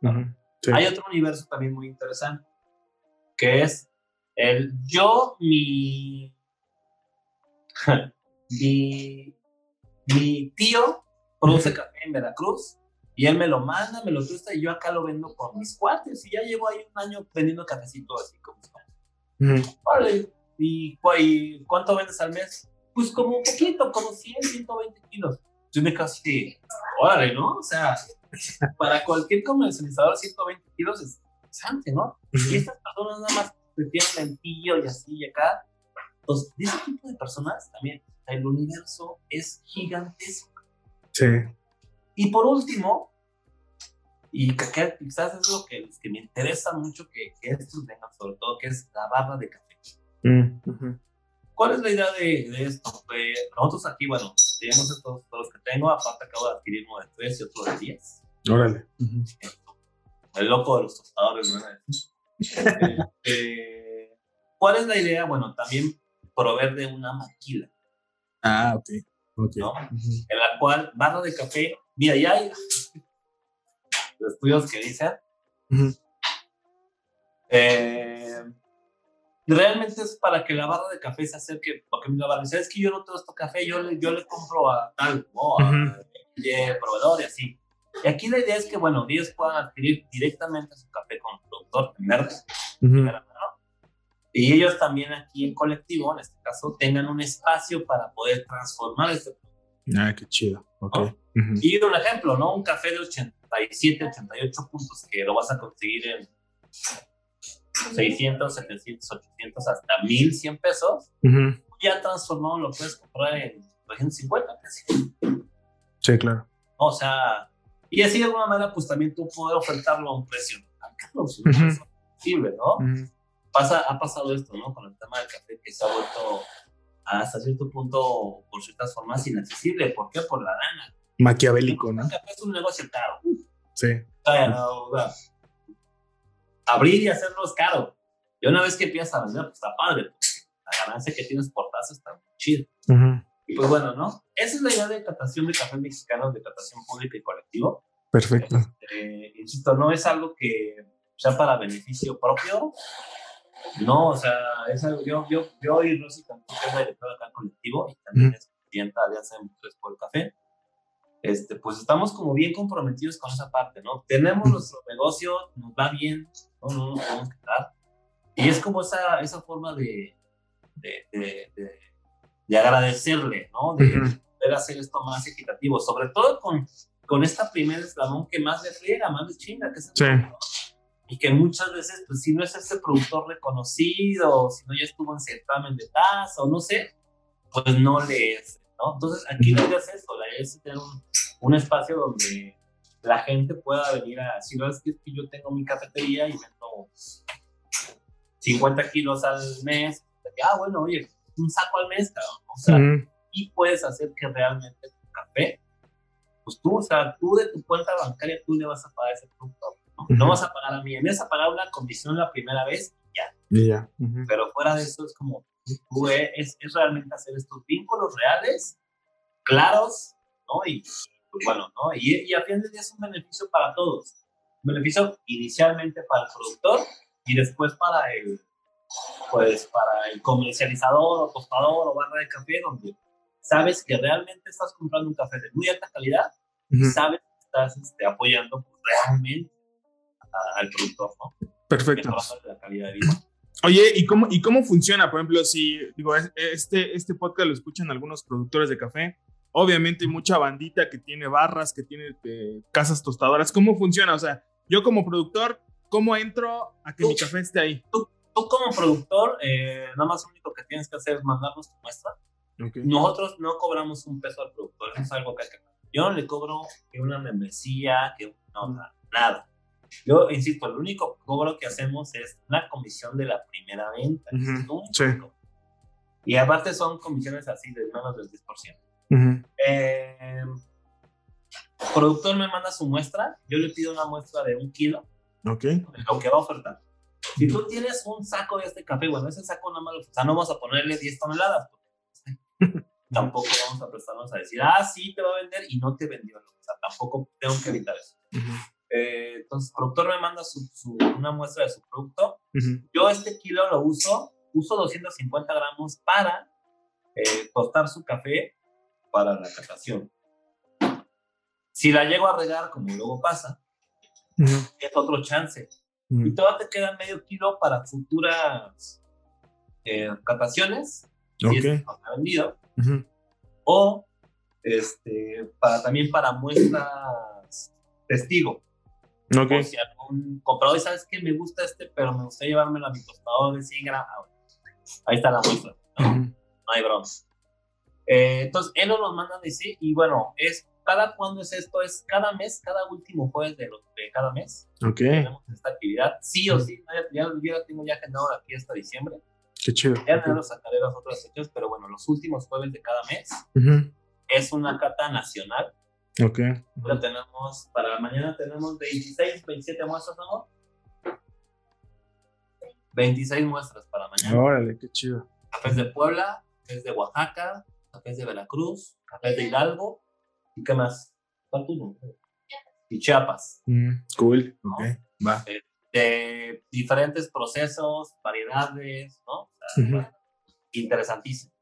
pues interesante. Hay otro universo también muy interesante que es el yo, mi, mi, mi tío produce café en Veracruz y él me lo manda, me lo tuesta y yo acá lo vendo por mis cuates y ya llevo ahí un año vendiendo cafecito así como Vale, ¿Y, cuánto vendes al mes? Pues como un poquito, como 100, 120 kilos. Yo me casi, órale, ¿no? O sea, para cualquier comercializador 120 kilos es interesante, ¿no? Y estas personas nada más tienen lentillo y así y acá. Entonces, de ese tipo de personas también, el universo es gigantesco. Sí. Y por último, y que, quizás es lo que, que, me interesa mucho que, que estos vengan, sobre todo, que es la barra de café. Mm, ¿Cuál es la idea de, de esto? Pues, nosotros aquí, bueno, tenemos estos todos los que tengo, aparte acabo de adquirir uno de tres y otro de diez. Órale. El loco de los tostadores, ¿no? Este, ¿Cuál es la idea? Bueno, también proveer de una maquila. Ah, ok. okay. En la cual, barra de café, mira, ya hay estudios que dicen. Eh, realmente es para que la barra de café se acerque, porque la barra dice, es que yo no tosto café, yo le, yo le compro a tal, o a, proveedor y así. Y aquí la idea es que, bueno, ellos puedan adquirir directamente su café con el productor en verde. Y ellos también aquí en colectivo, en este caso, tengan un espacio para poder transformar este producto. Ah, qué chido. Okay. Y un ejemplo, ¿no? Un café de 87, 88 puntos que lo vas a conseguir en 600, 700, 800, hasta 1100 pesos. Ya transformado lo puedes comprar en 250 Sí, claro. O sea, y así de alguna manera, pues también tú poder ofertarlo a un precio posible, ¿no? Pasa, ha pasado esto, ¿no? Con el tema del café que se ha vuelto hasta cierto punto, por ciertas formas, inaccesible. ¿Por qué? Por la lana. Maquiavélico, ¿no? El café es un negocio caro. Sí. abrir y hacerlo es caro. Y una vez que empiezas a vender, pues está padre. La ganancia que tienes por taza está muy chida. Y pues bueno, ¿no? Esa es la idea de catación de café mexicano, de catación pública y colectivo. Perfecto. Este, insisto, no es algo que sea para beneficio propio. No, o sea, es algo, yo, yo, yo y Rosy tampoco es la directora acá colectivo y también es clienta de Alianza de por el Café. Este, pues estamos como bien comprometidos con esa parte, ¿no? Tenemos nuestro negocio, nos va bien, no, no nos podemos quedar. Y es como esa, esa forma de, de, de de agradecerle, ¿no? De poder hacer esto más equitativo, sobre todo con, con esta primera eslabón que más le friega, más le chinga, que es el sí. Y que muchas veces, pues si no es ese productor reconocido, si no ya estuvo en certamen de taza, o no sé, pues no le es, ¿no? Entonces aquí no es eso, la idea es tener un, un, espacio donde la gente pueda venir a, si no es que, yo tengo mi cafetería y vendo 50 kilos al mes, ah, bueno, oye, un saco al mes, O sea, y puedes hacer que realmente tu café, pues tú, o sea, tú de tu cuenta bancaria, tú le vas a pagar ese producto. ¿no? vas a pagar a mí, me vas a pagar una comisión la primera vez y ya. ya. Pero fuera de eso es como, es, es realmente hacer estos vínculos reales, claros, ¿no? Y bueno, ¿no? Y, y a fin de día es un beneficio para todos. Un beneficio inicialmente para el productor y después para el, pues para el comercializador o tostador o barra de café, donde sabes que realmente estás comprando un café de muy alta calidad y sabes que estás este, apoyando pues, realmente al productor, ¿no? Perfecto. Oye, ¿y cómo, ¿y cómo funciona? Por ejemplo, si digo, este, este podcast lo escuchan algunos productores de café, obviamente hay mucha bandita que tiene barras, que tiene eh, casas tostadoras. ¿Cómo funciona? O sea, yo como productor, ¿cómo entro a que mi café esté ahí? Tú, tú como productor, eh, nada más lo único que tienes que hacer es mandarnos tu muestra. Nosotros no cobramos un peso al productor, es algo que Yo no le cobro que una membresía, que no, nada. Yo insisto, el único cobro que hacemos es la comisión de la primera venta. sí. Y aparte son comisiones así de menos del 10%. Uh eh, productor me manda su muestra, yo le pido una muestra de un kilo. Ok. lo que va a ofertar. Si tú tienes un saco de este café, bueno, ese saco nada más, o sea, no vamos a ponerle 10 toneladas. tampoco vamos a prestarnos a decir, ah, sí, te va a vender y no te vendió. O sea, tampoco tengo que evitar eso. Eh, entonces, el productor me manda su, una muestra de su producto. Yo este kilo lo uso, uso 250 gramos para eh, tostar su café para la catación. Si la llego a regar, como luego pasa, es otro chance. Y todavía te queda medio kilo para futuras eh, cataciones, si es vendido, o este, para, también para muestras testigo. Okay. si algún comprador, ¿sabes que Me gusta este, pero me gustaría llevármelo a mi tostador de 100 gramos. Ahí está la muestra. No, hay broma. Eh, entonces, él nos lo manda a decir, y bueno, es cada cuándo es esto, es cada mes, cada último jueves de, de cada mes. Ok. Tenemos esta actividad, sí o sí, ya, ya, tengo ya agendado aquí hasta diciembre. Qué chido. Ya okay. sacaré las otras fechas, pero bueno, los últimos jueves de cada mes es una cata nacional Ok. Ahora tenemos, para mañana tenemos 26, 27 muestras, ¿no? 26 muestras para mañana. Órale, qué chido. Cafés de Puebla, cafés de Oaxaca, cafés de Veracruz, cafés de Hidalgo, ¿y qué más? ¿Cuál tú? Y Chiapas. Mm, cool, ok, va. De, diferentes procesos, variedades, ¿no? Interesantísimo.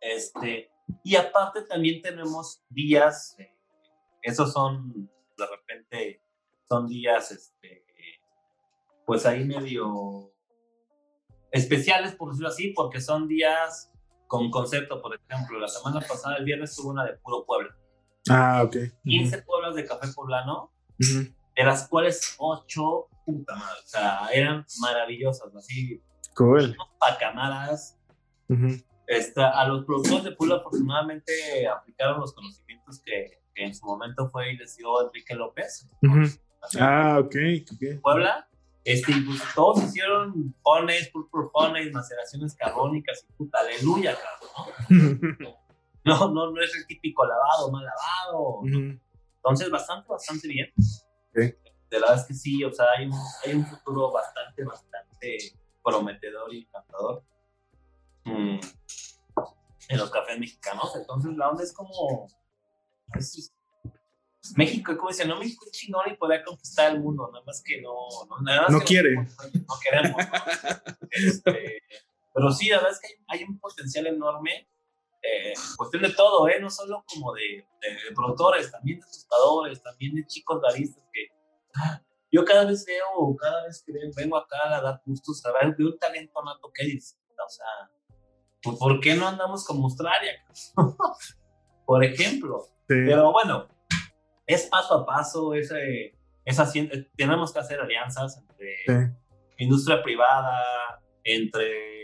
Este, y aparte también tenemos días, eh, esos son, de repente, son días, este, pues ahí medio especiales, por decirlo así, porque son días con concepto, por ejemplo, la semana pasada, el viernes, tuvo una de puro Puebla. Ah, ok. 15 pueblas de café poblano, de las cuales 8, puta madre, o sea, eran maravillosas, así. Cool. Pacamadas. Uh a los productores de Puebla afortunadamente aplicaron los conocimientos que, en su momento fue y les dio Enrique López. Ah, ok. okay. Puebla. Este, pues, todos hicieron pones, purple pones, maceraciones carbónicas y puta, aleluya, cabrón. ¿no? no, no, es el típico lavado, mal lavado. Entonces, bastante, bastante bien. De verdad es que sí, o sea, hay un, hay un futuro bastante, bastante prometedor y encantador. Mm en los cafés mexicanos. Entonces, la onda es como. México, como dicen, no, México es chingón y podría conquistar el mundo, nada más que no. No, nada no quiere. No, queremos. este, pero sí, la verdad es que hay, un potencial enorme. Eh, cuestión de todo, ¿eh? no solo como de, de, productores, también de tostadores, también de chicos baristas que ah, yo cada vez veo, cada vez que vengo acá a dar gustos, a ver, veo un talento nato que dice, o sea, pues, ¿por qué no andamos como Australia? Por ejemplo. Pero bueno, es paso a paso, es, tenemos que hacer alianzas entre industria privada, entre,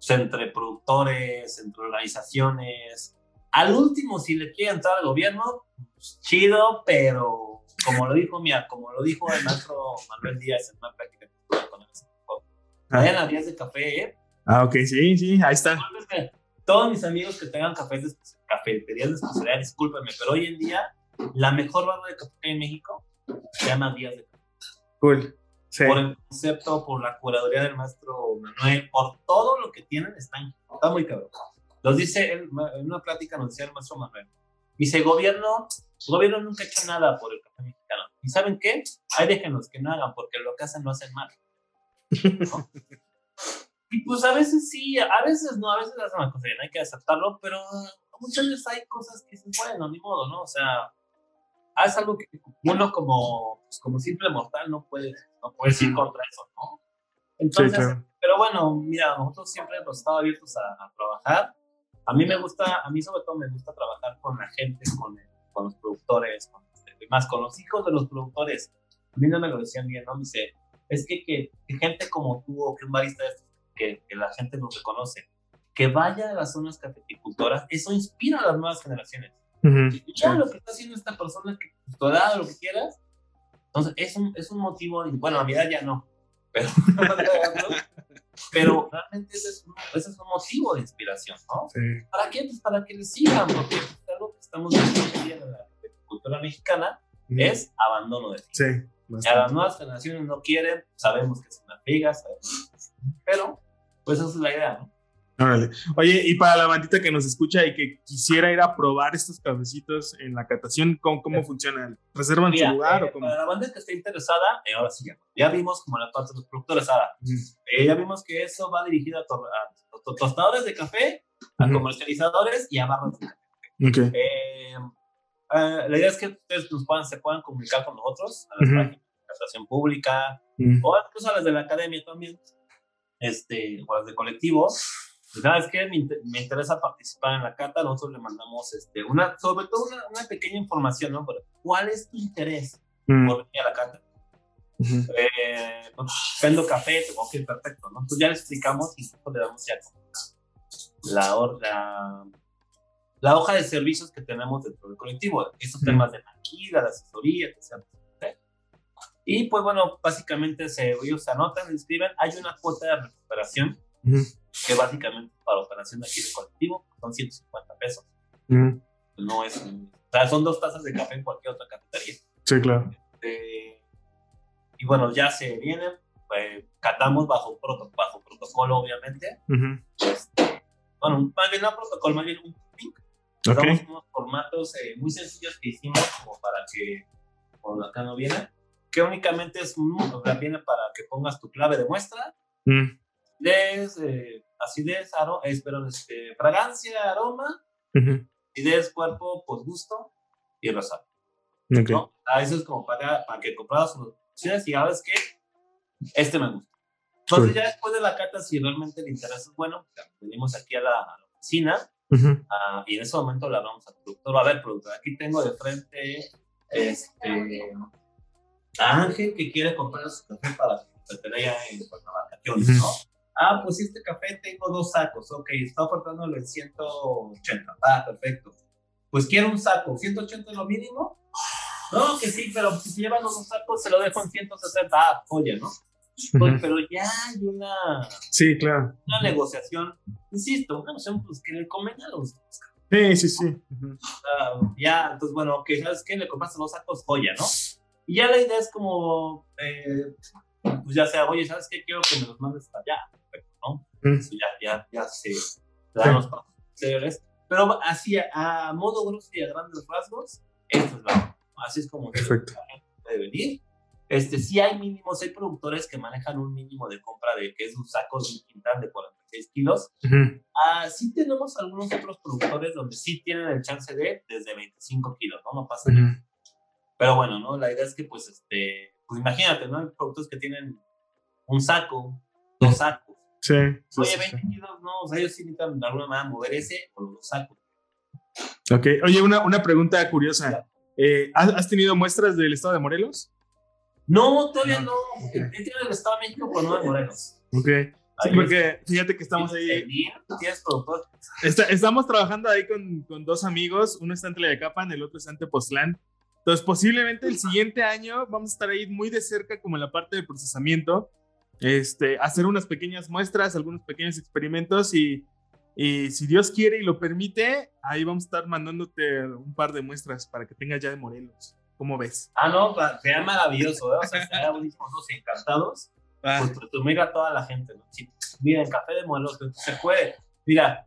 pues, entre productores, entre organizaciones. Al último, si le quiere entrar al gobierno, pues, chido, pero como lo dijo, mira, como lo dijo el maestro Manuel Díaz en una práctica con el vayan a días de café, ¿eh? Ah, ok, sí, sí, ahí está. Todos mis amigos que tengan cafés de cafeterías de especialidad, discúlpenme, pero hoy en día la mejor barra de café en México se llama Díaz de Café. Cool. Por el concepto, por la curaduría del maestro Manuel, por todo lo que tienen, están, está muy cabrón. Los dice, en una plática nos decía el maestro Manuel. Dice, gobierno, gobierno nunca ha hecho nada por el café mexicano. ¿Y saben qué? Ahí déjenos que no hagan, porque lo que hacen no hacen mal. Y pues a veces sí, a veces no, a veces es una cosa hay que aceptarlo, pero muchas veces hay cosas que se pueden, no, ni modo, ¿no? O sea, es algo que uno como, pues, como simple mortal no puede, no puede ir contra eso, ¿no? Entonces, pero bueno, mira, nosotros siempre hemos estado abiertos a, trabajar. A mí me gusta, a mí sobre todo me gusta trabajar con la gente, con, con los productores, con, más con los hijos de los productores. A mí no me lo decían bien, ¿no? Me dice, es que, que, gente como tú o que un barista que, que la gente nos reconoce, que vaya a las zonas cafeticultoras, eso inspira a las nuevas generaciones. Y ya lo que está haciendo esta persona, que pues, tu edad, lo que quieras, entonces es un, es un motivo, bueno, a mi edad ya no, pero, pero realmente ese es, un, ese es, un, motivo de inspiración, ¿no? ¿Para qué? Pues para que le sigan, porque algo que estamos viendo en la cultura mexicana es abandono de ti. Sí. A las nuevas generaciones no quieren, sabemos que es una piga, pero pues esa es la idea, ¿no? Oye, y para la bandita que nos escucha y que quisiera ir a probar estos cafecitos en la catación, ¿cómo, cómo funcionan? ¿Reservan su lugar o eh, cómo? Para la banda que esté interesada, eh, ahora sí ya, vimos como la parte de los productores ahora. Eh, ya vimos que eso va dirigido a, tostadores de café, a comercializadores y a barras de café. la idea es que ustedes nos puedan, se puedan comunicar con nosotros, a las páginas de catación pública, o incluso a las de la academia también, este, o a las de colectivos ¿sabes qué? Me, me, interesa participar en la cata, nosotros le mandamos este, una, sobre todo una, una pequeña información, ¿no? ¿Cuál es tu interés mm. por venir a la cata? eh, pues, vendo café, ok, perfecto, ¿no? Entonces ya le explicamos y le damos ya la, la, la hoja de servicios que tenemos dentro del colectivo, estos temas de maquila, de asesoría, etc. Y pues bueno, básicamente se, ellos se anotan, se inscriben, hay una cuota de recuperación que básicamente para operación aquí de colectivo son 150 pesos. No es, o sea, son dos tazas de café en cualquier otra cafetería. Sí, claro. Este, y bueno, ya se vienen, pues, catamos bajo, bajo protocolo, obviamente. Este, bueno, más bien no protocolo, más bien un ping. Okay. unos formatos eh, muy sencillos que hicimos como para que, cuando acá no viene, que únicamente es, o sea, viene para que pongas tu clave de muestra, mm acidez, eh, acidez, aro, eh, este, fragancia, aroma, uh acidez, cuerpo, pues gusto y rosado. Okay. ¿no? Ah, eso es como para, para que compradas sus opciones y sabes que este me gusta. Entonces ya después de la cata, si realmente el interés es bueno, venimos aquí a la, oficina uh, y en ese momento le hablamos al productor. A ver, productor, aquí tengo de frente este, a Ángel que quiere comprar su café para que allá en vacaciones, ¿no? Ah, pues este café tengo dos sacos. Ok, está ofertándolo en 180. Ah, perfecto. Pues quiero un saco. ¿180 es lo mínimo? No, que sí, pero si llevan los dos sacos, se lo dejo en 160. Ah, oye, ¿no? pero ya hay una. Sí, claro. Una negociación. Insisto, una negociación pues, que le convenga a los dos. Sí, sí, sí. ya, entonces, bueno, ok, ¿sabes qué? Le compraste dos sacos, joya, ¿no? Y ya la idea es como, eh, pues ya sea, oye, ¿sabes qué? Quiero que me los mandes para allá. ¿No? Eso ya, ya, ya se dan los pasos. Pero así, a, modo grosso y a grandes rasgos, esto es la Así es como Perfecto. debe venir. Este, sí hay mínimos, hay productores que manejan un mínimo de compra de que es un saco de un quintal de 46 kilos. Uh sí tenemos algunos otros productores donde sí tienen el chance de desde 25 kilos, ¿no? No pasa nada. Pero bueno, ¿no? La idea es que, pues, este, pues imagínate, ¿no? Hay productos que tienen un saco, dos sacos, Sí. Oye, 20 kilos, no, o sea, ellos sí necesitan de alguna manera mover ese o lo saco. Ok, oye, una, una pregunta curiosa. Eh, ¿has, tenido muestras del estado de Morelos? No, todavía no. He tenido el estado de México, pero no de Morelos. Ok. Sí, porque fíjate que estamos ahí. Está, estamos trabajando ahí con, con, dos amigos. Uno está en Tlayacapan, el otro está en Tepoztlán. Entonces, posiblemente el siguiente año vamos a estar ahí muy de cerca, como en la parte de procesamiento este, hacer unas pequeñas muestras, algunos pequeños experimentos y, y, si Dios quiere y lo permite, ahí vamos a estar mandándote un par de muestras para que tengas ya de Morelos. ¿Cómo ves? Ah, no, sería maravilloso, ¿eh? o sea, sería buenísimo, encantados. Ah. Pues presumir a toda la gente, ¿no? Sí, mira, el café de Morelos, se puede. Mira,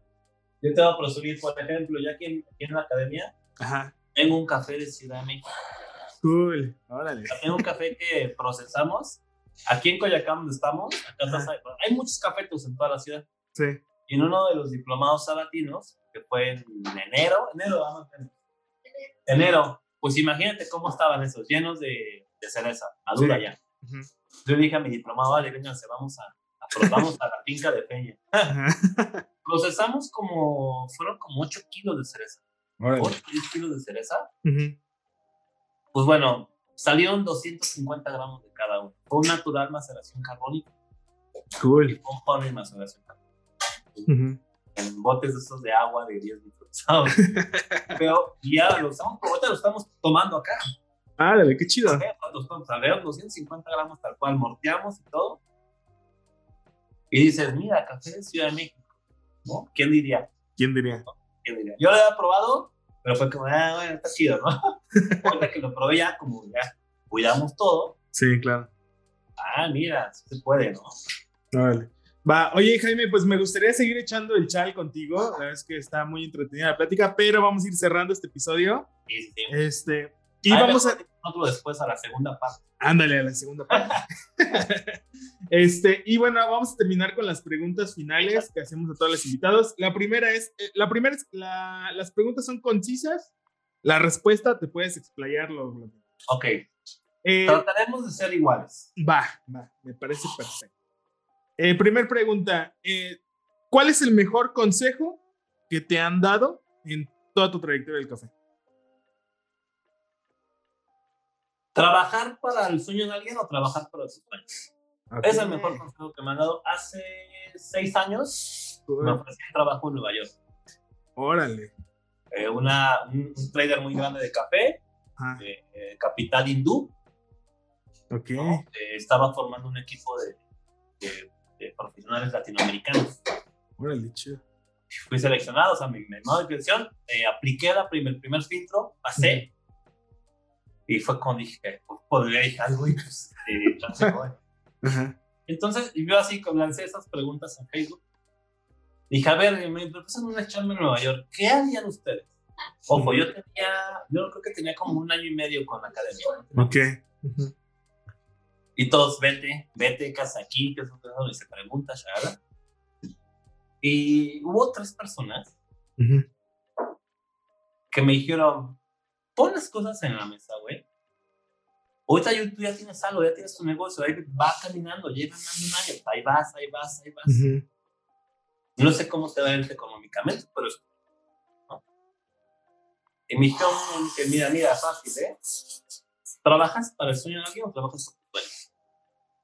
yo te voy a presumir, por ejemplo, ya aquí en, aquí en la academia, Ajá. tengo un café de Ciudad de México. Cool, órale. Tengo un café que procesamos aquí en Coyacán, donde estamos, acá hay, hay, muchos cafetos en toda la ciudad. Sí. Y en uno de los diplomados sabatinos, que fue en enero, enero, vamos, enero, pues imagínate cómo estaban esos, llenos de, de cereza, madura ya. Yo dije a mi diplomado, vale, vénganse, vamos a, a, vamos a la finca de Peña. Procesamos como, fueron como 8 kilos de cereza. 8 kilos de cereza. Pues bueno, salieron 250 gramos de cada uno. Un natural maceración carbónica. Cool. Con y maceración carbónica. En botes de esos de agua de 10 litros. Pero ya lo estamos, lo estamos tomando acá. Ah, qué chido. Salieron 250 gramos tal cual, morteamos y todo. Y dices, mira, café de Ciudad de México. ¿No? ¿Quién diría? ¿Quién diría? ¿Quién diría? Yo lo había probado pero fue como, ah, bueno, está chido, ¿no? Ahorita que lo probé ya, como ya cuidamos todo. Sí, claro. Ah, mira, se puede, ¿no? Vale. Va, oye Jaime, pues me gustaría seguir echando el chal contigo. La verdad es que está muy entretenida la plática, pero vamos a ir cerrando este episodio. Sí, sí. Este, y vamos a. Otro después a la segunda parte. Ándale, a la segunda parte. este, y bueno, vamos a terminar con las preguntas finales que hacemos a todos los invitados. La primera es, eh, la primera es, las preguntas son concisas. La respuesta te puedes explayarlo. Ok. Eh, Trataremos de ser iguales. Va, va, me parece perfecto. Eh, primer pregunta, eh, ¿cuál es el mejor consejo que te han dado en toda tu trayectoria del café? ¿Trabajar para el sueño de alguien o trabajar para sus sueños? Es el mejor consejo que me han dado. Hace seis años me ofrecí un trabajo en Nueva York. Órale. Eh, una, un, trader muy grande de café, eh, capital hindú. Ok. estaba formando un equipo de, de, profesionales latinoamericanos. Órale, chido. Fui seleccionado, o sea, mi, mi modo de apliqué la primer, el primer filtro, pasé. Y fue cuando dije, pues, podría ir algo y pues, eh, Entonces, yo así lancé esas preguntas en Facebook. Dije, a ver, me empezaron una charla en Nueva York. ¿Qué harían ustedes? Ojo, yo tenía, yo creo que tenía como un año y medio con la academia. Ok. Y todos, vete, vete, casa aquí, que es se pregunta, ¿sabes? Y hubo tres personas que me dijeron, pon las cosas en la mesa, güey. Ahorita tú ya tienes algo, ya tienes tu negocio, ahí vas caminando, llevan un año, ahí vas, ahí vas, ahí vas. No sé cómo te va a ir económicamente, pero es... ¿no? Y me dijeron que, mira, mira, fácil, ¿eh? ¿Trabajas para el sueño de alguien o trabajas por tu sueño?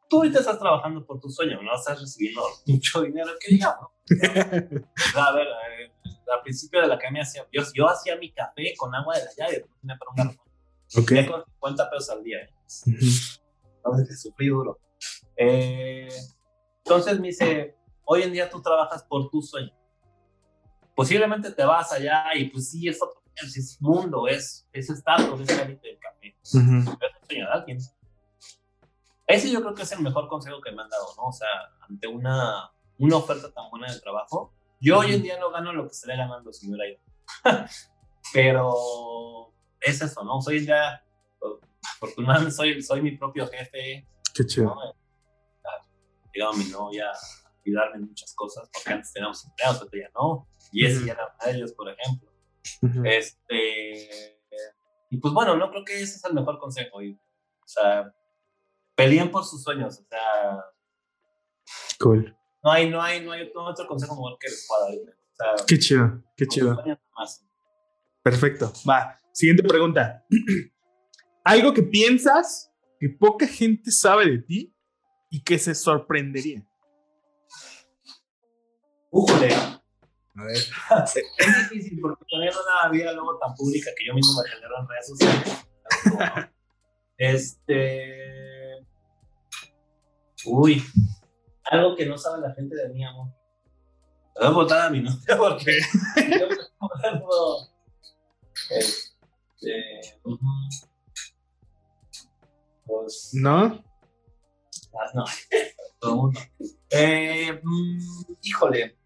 Tú ahorita estás trabajando por tu sueño, no estás recibiendo mucho dinero, que digamos. a ver, ver al principio de la academia hacía, yo, yo hacía mi café con agua de la llave, tenía para un garrafón. Okay. con 50 pesos al día. ¿eh? Entonces sufrí duro. Eh, entonces me dice, hoy en día tú trabajas por tu sueño. Posiblemente te vas allá y pues sí, es otro es mundo, es, es estatus, es élite del café. Es el sueño de alguien. Ese yo creo que es el mejor consejo que me han dado, ¿no? O sea, ante una, una oferta tan buena de trabajo, yo hoy en día no gano lo que estaría ganando si me hubiera ido. Pero es eso, ¿no? Soy ya, afortunadamente soy, soy mi propio jefe. Qué chido. ¿no? Llegado mi novia a ayudarme en muchas cosas, porque antes teníamos empleados, pero ya no. Y ese ya era de ellos, por ejemplo. Este. Y pues bueno, no creo que ese es el mejor consejo. Y, o sea, peleen por sus sueños, o sea. Cool. No hay, no hay, no hay otro consejo mejor que pueda dar. qué chido, qué chido. Perfecto. Va. Siguiente pregunta. Algo que piensas que poca gente sabe de ti y que se sorprendería. Újole. A ver. es difícil porque tener una vida luego tan pública que yo mismo me genero en redes sociales. este. Uy, algo que no sabe la gente de mí, amor. voy a votar a mi novia porque yo este, pues, ¿No? Ah, no, todo el mundo. Eh, mm, híjole.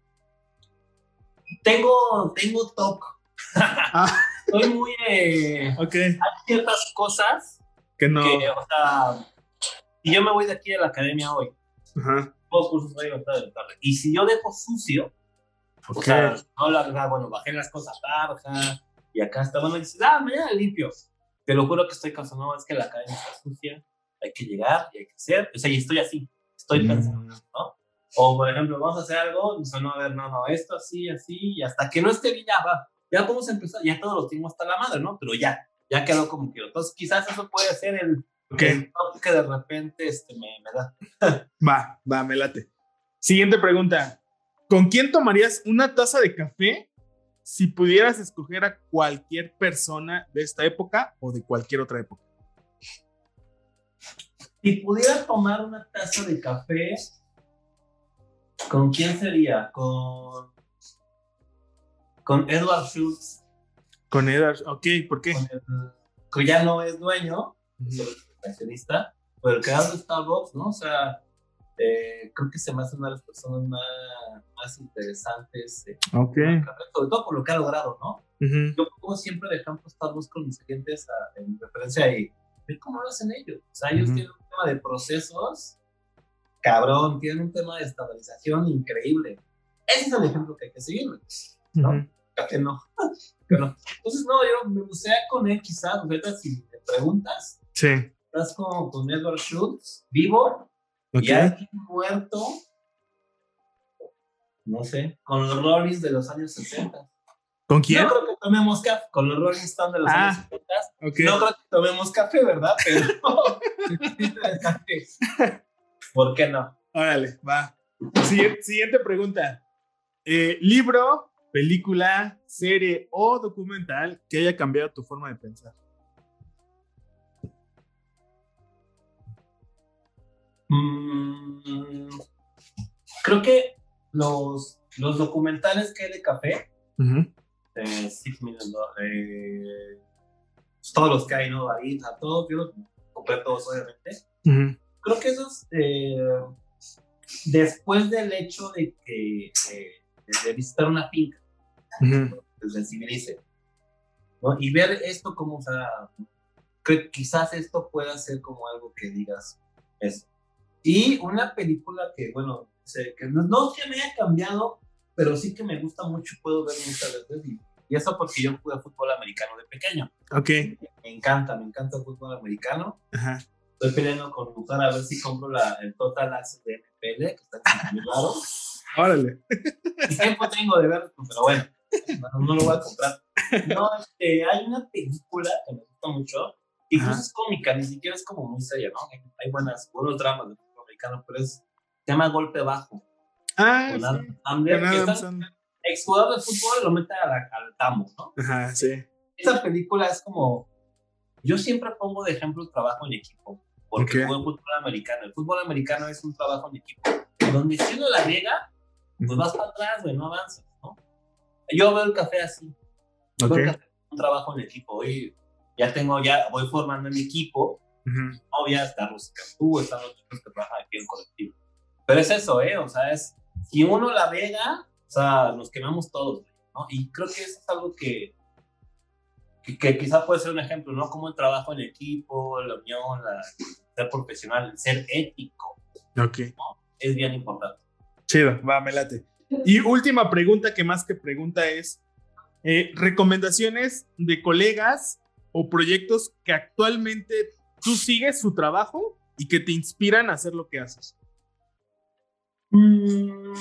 Tengo, tengo TOC. Ah. Soy muy. Eh, ok. Hay ciertas cosas que no. Que, o sea, y yo me voy de aquí a la academia hoy, Ajá. todos cursos voy a de tarde, y si yo dejo sucio, o sea, no la bueno, bajé las cosas tarja, y acá está, bueno, y dices, ah, mañana limpio. Te lo juro que estoy cansado, no, es que la academia está sucia, hay que llegar y hay que hacer, o sea, y estoy así, estoy pensando, mm. ¿no? O, por ejemplo, vamos a hacer algo, y no, a ver, no, no, esto así, así, y hasta que no esté bien, ya va. Ya vamos a empezar, ya todos los tengo hasta la madre, ¿no? Pero ya, ya quedó como quiero. Entonces, quizás eso puede ser el, okay. que de repente este, me, me da. va, va, me late. Siguiente pregunta. ¿Con quién tomarías una taza de café si pudieras escoger a cualquier persona de esta época o de cualquier otra época? Si pudiera tomar una taza de café, ¿con quién sería? Con, con Edward Schultz. Con Edward, ok, ¿por qué? que ya no es dueño, accionista, pero el creador de Starbucks, ¿no? O sea, eh, creo que se me hace una de las personas más, más interesantes. Eh, okay. Sobre todo por lo que ha logrado, ¿no? Yo pongo siempre de ejemplo Starbucks con mis clientes en referencia y ver cómo lo hacen ellos. O sea, ellos tienen un tema de procesos cabrón, tienen un tema de estabilización increíble. Ese es el ejemplo que hay que seguir, ¿no? Que no. Pero, entonces, no, yo me gustaría con él quizás, si te preguntas. Sí. Estás con, con Edward Schultz, vivo, y alguien muerto, no sé, con los Rollins de los años 60. ¿Con quién? No creo que tomemos café, con los Rolling Stones de los ah, años 60. Okay. No creo que tomemos café, ¿verdad? Pero ¿Por qué no? Órale, va. Siguiente, siguiente pregunta. Eh, libro, película, serie o documental que haya cambiado tu forma de pensar. Mm, creo que los, los documentales que hay de café, eh, todos los que hay, ¿no? David, a todos, yo compré todos, obviamente. Creo que esos, eh, después del hecho de que de, visitar una finca, que se sensibilice, ¿no? Y ver esto como, o sea, que quizás esto pueda ser como algo que digas eso. Y una película que, bueno, que no, no que me haya cambiado, pero sí que me gusta mucho, puedo ver muchas veces. Y, y eso porque yo jugué fútbol americano de pequeño. Ok. Me encanta, me encanta el fútbol americano. Ajá. Estoy peleando con Lutar a ver si compro la, el Total Access de NFL, que está mi lado. Órale. ¿Qué tiempo tengo de verlo? Pero bueno, no, lo voy a comprar. No, este, hay una película que me gusta mucho, incluso es cómica, ni siquiera es como muy seria, ¿no? Hay buenas, buenos dramas de pero es, se llama Golpe Bajo. Ah, con exjugador de fútbol lo mete al tamo, ¿no? Ajá, sí. Esa película es como, yo siempre pongo de ejemplo el trabajo en equipo, porque okay. fútbol americano. El fútbol americano es un trabajo en equipo, donde si uno la llega, pues vas para atrás, güey, no avanzas, ¿no? Yo veo el café así. Okay. Veo un trabajo en equipo. Hoy ya tengo, ya voy formando mi equipo Uh Rosy Cantú, están los chicos que trabajan aquí en colectivo. Pero es eso, ¿eh? O sea, es, si uno la vega, o sea, nos quemamos todos, ¿no? Y creo que eso es algo que, que, quizá puede ser un ejemplo, ¿no? Como el trabajo en equipo, la unión, la, ser profesional, ser ético. Ok. Es bien importante. Chido, va, me late. Y última pregunta que más que pregunta es, eh, recomendaciones de colegas o proyectos que actualmente tú sigues su trabajo y que te inspiran a hacer lo que haces? Mm,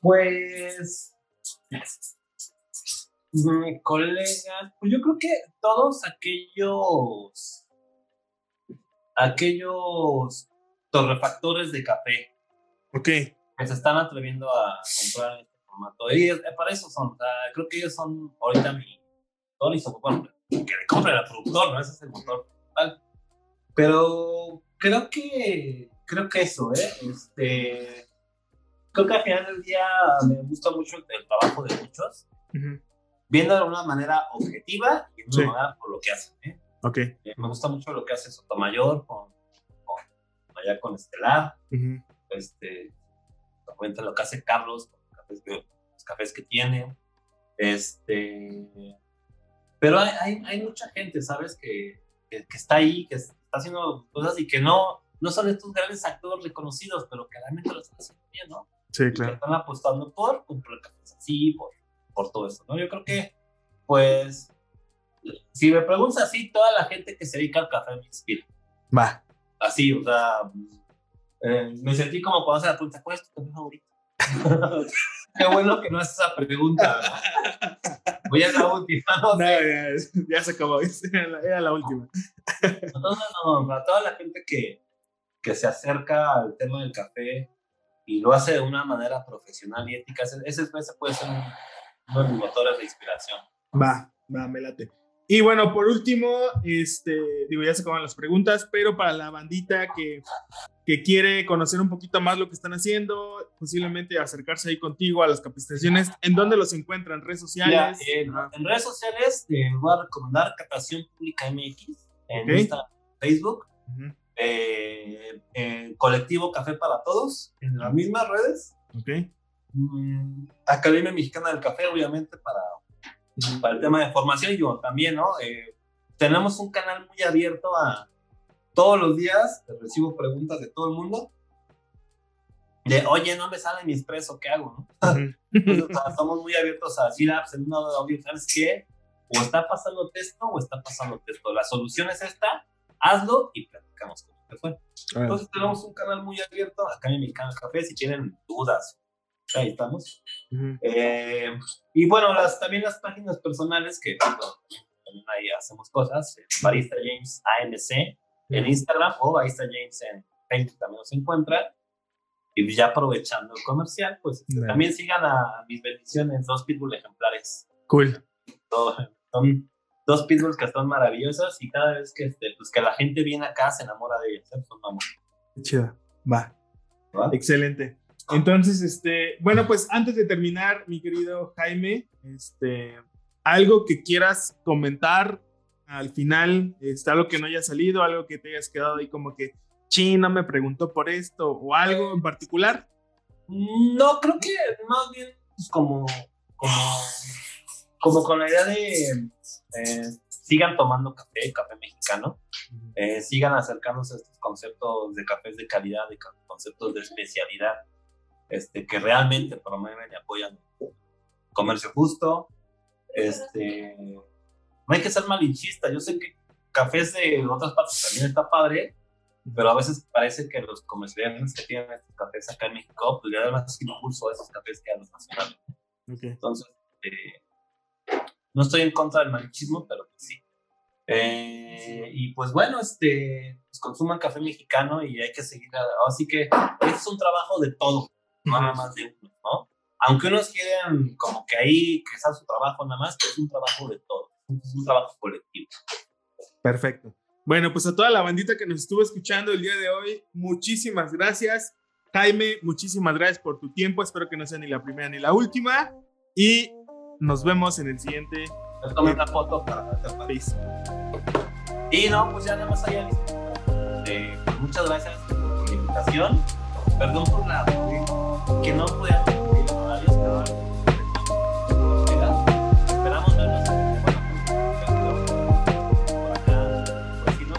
pues mi colega, pues yo creo que todos aquellos aquellos torrefactores de café ok que se están atreviendo a comprar este formato y para eso son, creo que ellos son ahorita mi todos y bueno, que le compre al productor, ¿no? Ese es el motor Pero creo que, creo que eso, ¿eh? Este, creo que al final del día me gusta mucho el, trabajo de muchos, viendo de una manera objetiva y de una manera por lo que hacen, ¿eh? Ok. Eh, me gusta mucho lo que hace Sotomayor con, con allá con Estelar, este, cuenta lo que hace Carlos con los cafés, los cafés que tiene, este pero hay, hay, hay, mucha gente, ¿sabes? Que, que, está ahí, que está haciendo cosas y que no, no son estos grandes actores reconocidos, pero que realmente lo están haciendo bien, ¿no? Sí, claro. están apostando por comprar cafés así, por, por todo eso, ¿no? Yo creo que, pues, si me preguntas así, toda la gente que se dedica al café me inspira. Va. Así, o sea, eh, me sentí como cuando hace la pregunta, ¿cuál es tu café favorito? Qué bueno que no haces esa pregunta. Voy a la última. No, ya, se acabó. Era la, última. Entonces, no, para toda la gente que, que se acerca al tema del café y lo hace de una manera profesional y ética, ese, ese puede ser uno de mis motores de inspiración. Va, va, me late. Y bueno, por último, este, digo, ya se acaban las preguntas, pero para la bandita que, que quiere conocer un poquito más lo que están haciendo, posiblemente acercarse ahí contigo a las capacitaciones, ¿en dónde los encuentran? ¿Redes sociales? en, redes sociales eh, voy a recomendar Captación Pública MX en Facebook, eh, Colectivo Café para Todos, en las mismas redes. Okay. Mm, Academia Mexicana del Café, obviamente, para para el tema de formación y yo también, ¿no? Eh, tenemos un canal muy abierto a todos los días, recibo preguntas de todo el mundo, de, oye, no me sale mi expreso, ¿qué hago? ¿no? estamos muy abiertos a decir, ah, pues, en una audio, ¿sabes qué? O está pasando texto o está pasando texto. La solución es esta, hazlo y platicamos cómo te fue. Entonces tenemos un canal muy abierto acá en mi canal Café, si tienen dudas ahí estamos. Eh, y bueno, las, también las páginas personales que también ahí hacemos cosas, Barista James AMC en Instagram o Barista James en Facebook también nos encuentra. Y ya aprovechando el comercial, pues este, también sigan a mis bendiciones, dos pitbull ejemplares. Cool. son dos pitbulls que están maravillosas y cada vez que, este, pues, que la gente viene acá se enamora de ellas. ¿eh? Son amor. Chido. Va. ¿Va? Excelente. Entonces, este, bueno, pues antes de terminar, mi querido Jaime, este, algo que quieras comentar al final, está algo que no haya salido, algo que te hayas quedado ahí como que, China me preguntó por esto o algo en particular. No, creo que más bien pues, como, como, con la idea de eh, sigan tomando café, café mexicano, eh, sigan acercándose a estos conceptos de cafés de calidad, de conceptos de especialidad este, que realmente promueven y apoyan comercio justo. Este, no hay que ser malinchista. Yo sé que cafés de otras partes también está padre, pero a veces parece que los comerciantes que tienen estos cafés acá en México, pues le dan más impulso a esos cafés que a los nacionales. Entonces, eh, no estoy en contra del malinchismo, pero pues sí. Eh, y pues bueno, este, pues consuman café mexicano y hay que seguir. Así que es un trabajo de todo no nada más de uno, ¿no? Aunque unos quieren como que ahí que sea su trabajo nada más, pero es un trabajo de todos, es un trabajo colectivo. Perfecto. Bueno, pues a toda la bandita que nos estuvo escuchando el día de hoy, muchísimas gracias. Jaime, muchísimas gracias por tu tiempo. Espero que no sea ni la primera ni la última. Y nos vemos en el siguiente. tomé una foto para Y no, pues ya nada más allá. Eh, muchas gracias por la invitación. Perdón por la que no pero esperamos si no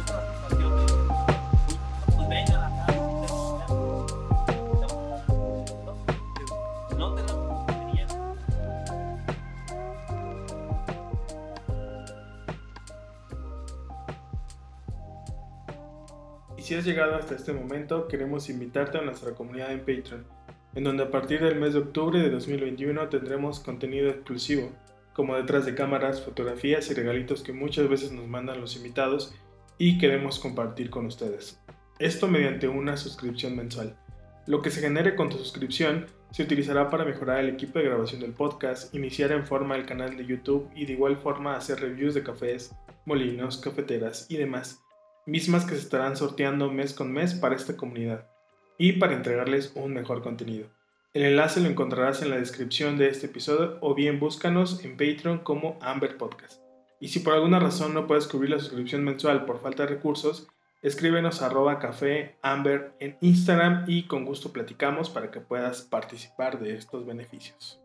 Y si has llegado hasta este momento, queremos invitarte a nuestra comunidad en Patreon en donde a partir del mes de octubre de 2021 tendremos contenido exclusivo, como detrás de cámaras, fotografías y regalitos que muchas veces nos mandan los invitados y queremos compartir con ustedes. Esto mediante una suscripción mensual. Lo que se genere con tu suscripción se utilizará para mejorar el equipo de grabación del podcast, iniciar en forma el canal de YouTube y de igual forma hacer reviews de cafés, molinos, cafeteras y demás, mismas que se estarán sorteando mes con mes para esta comunidad y para entregarles un mejor contenido. El enlace lo encontrarás en la descripción de este episodio o bien búscanos en Patreon como Amber Podcast. Y si por alguna razón no puedes cubrir la suscripción mensual por falta de recursos, escríbenos arroba café amber en Instagram y con gusto platicamos para que puedas participar de estos beneficios.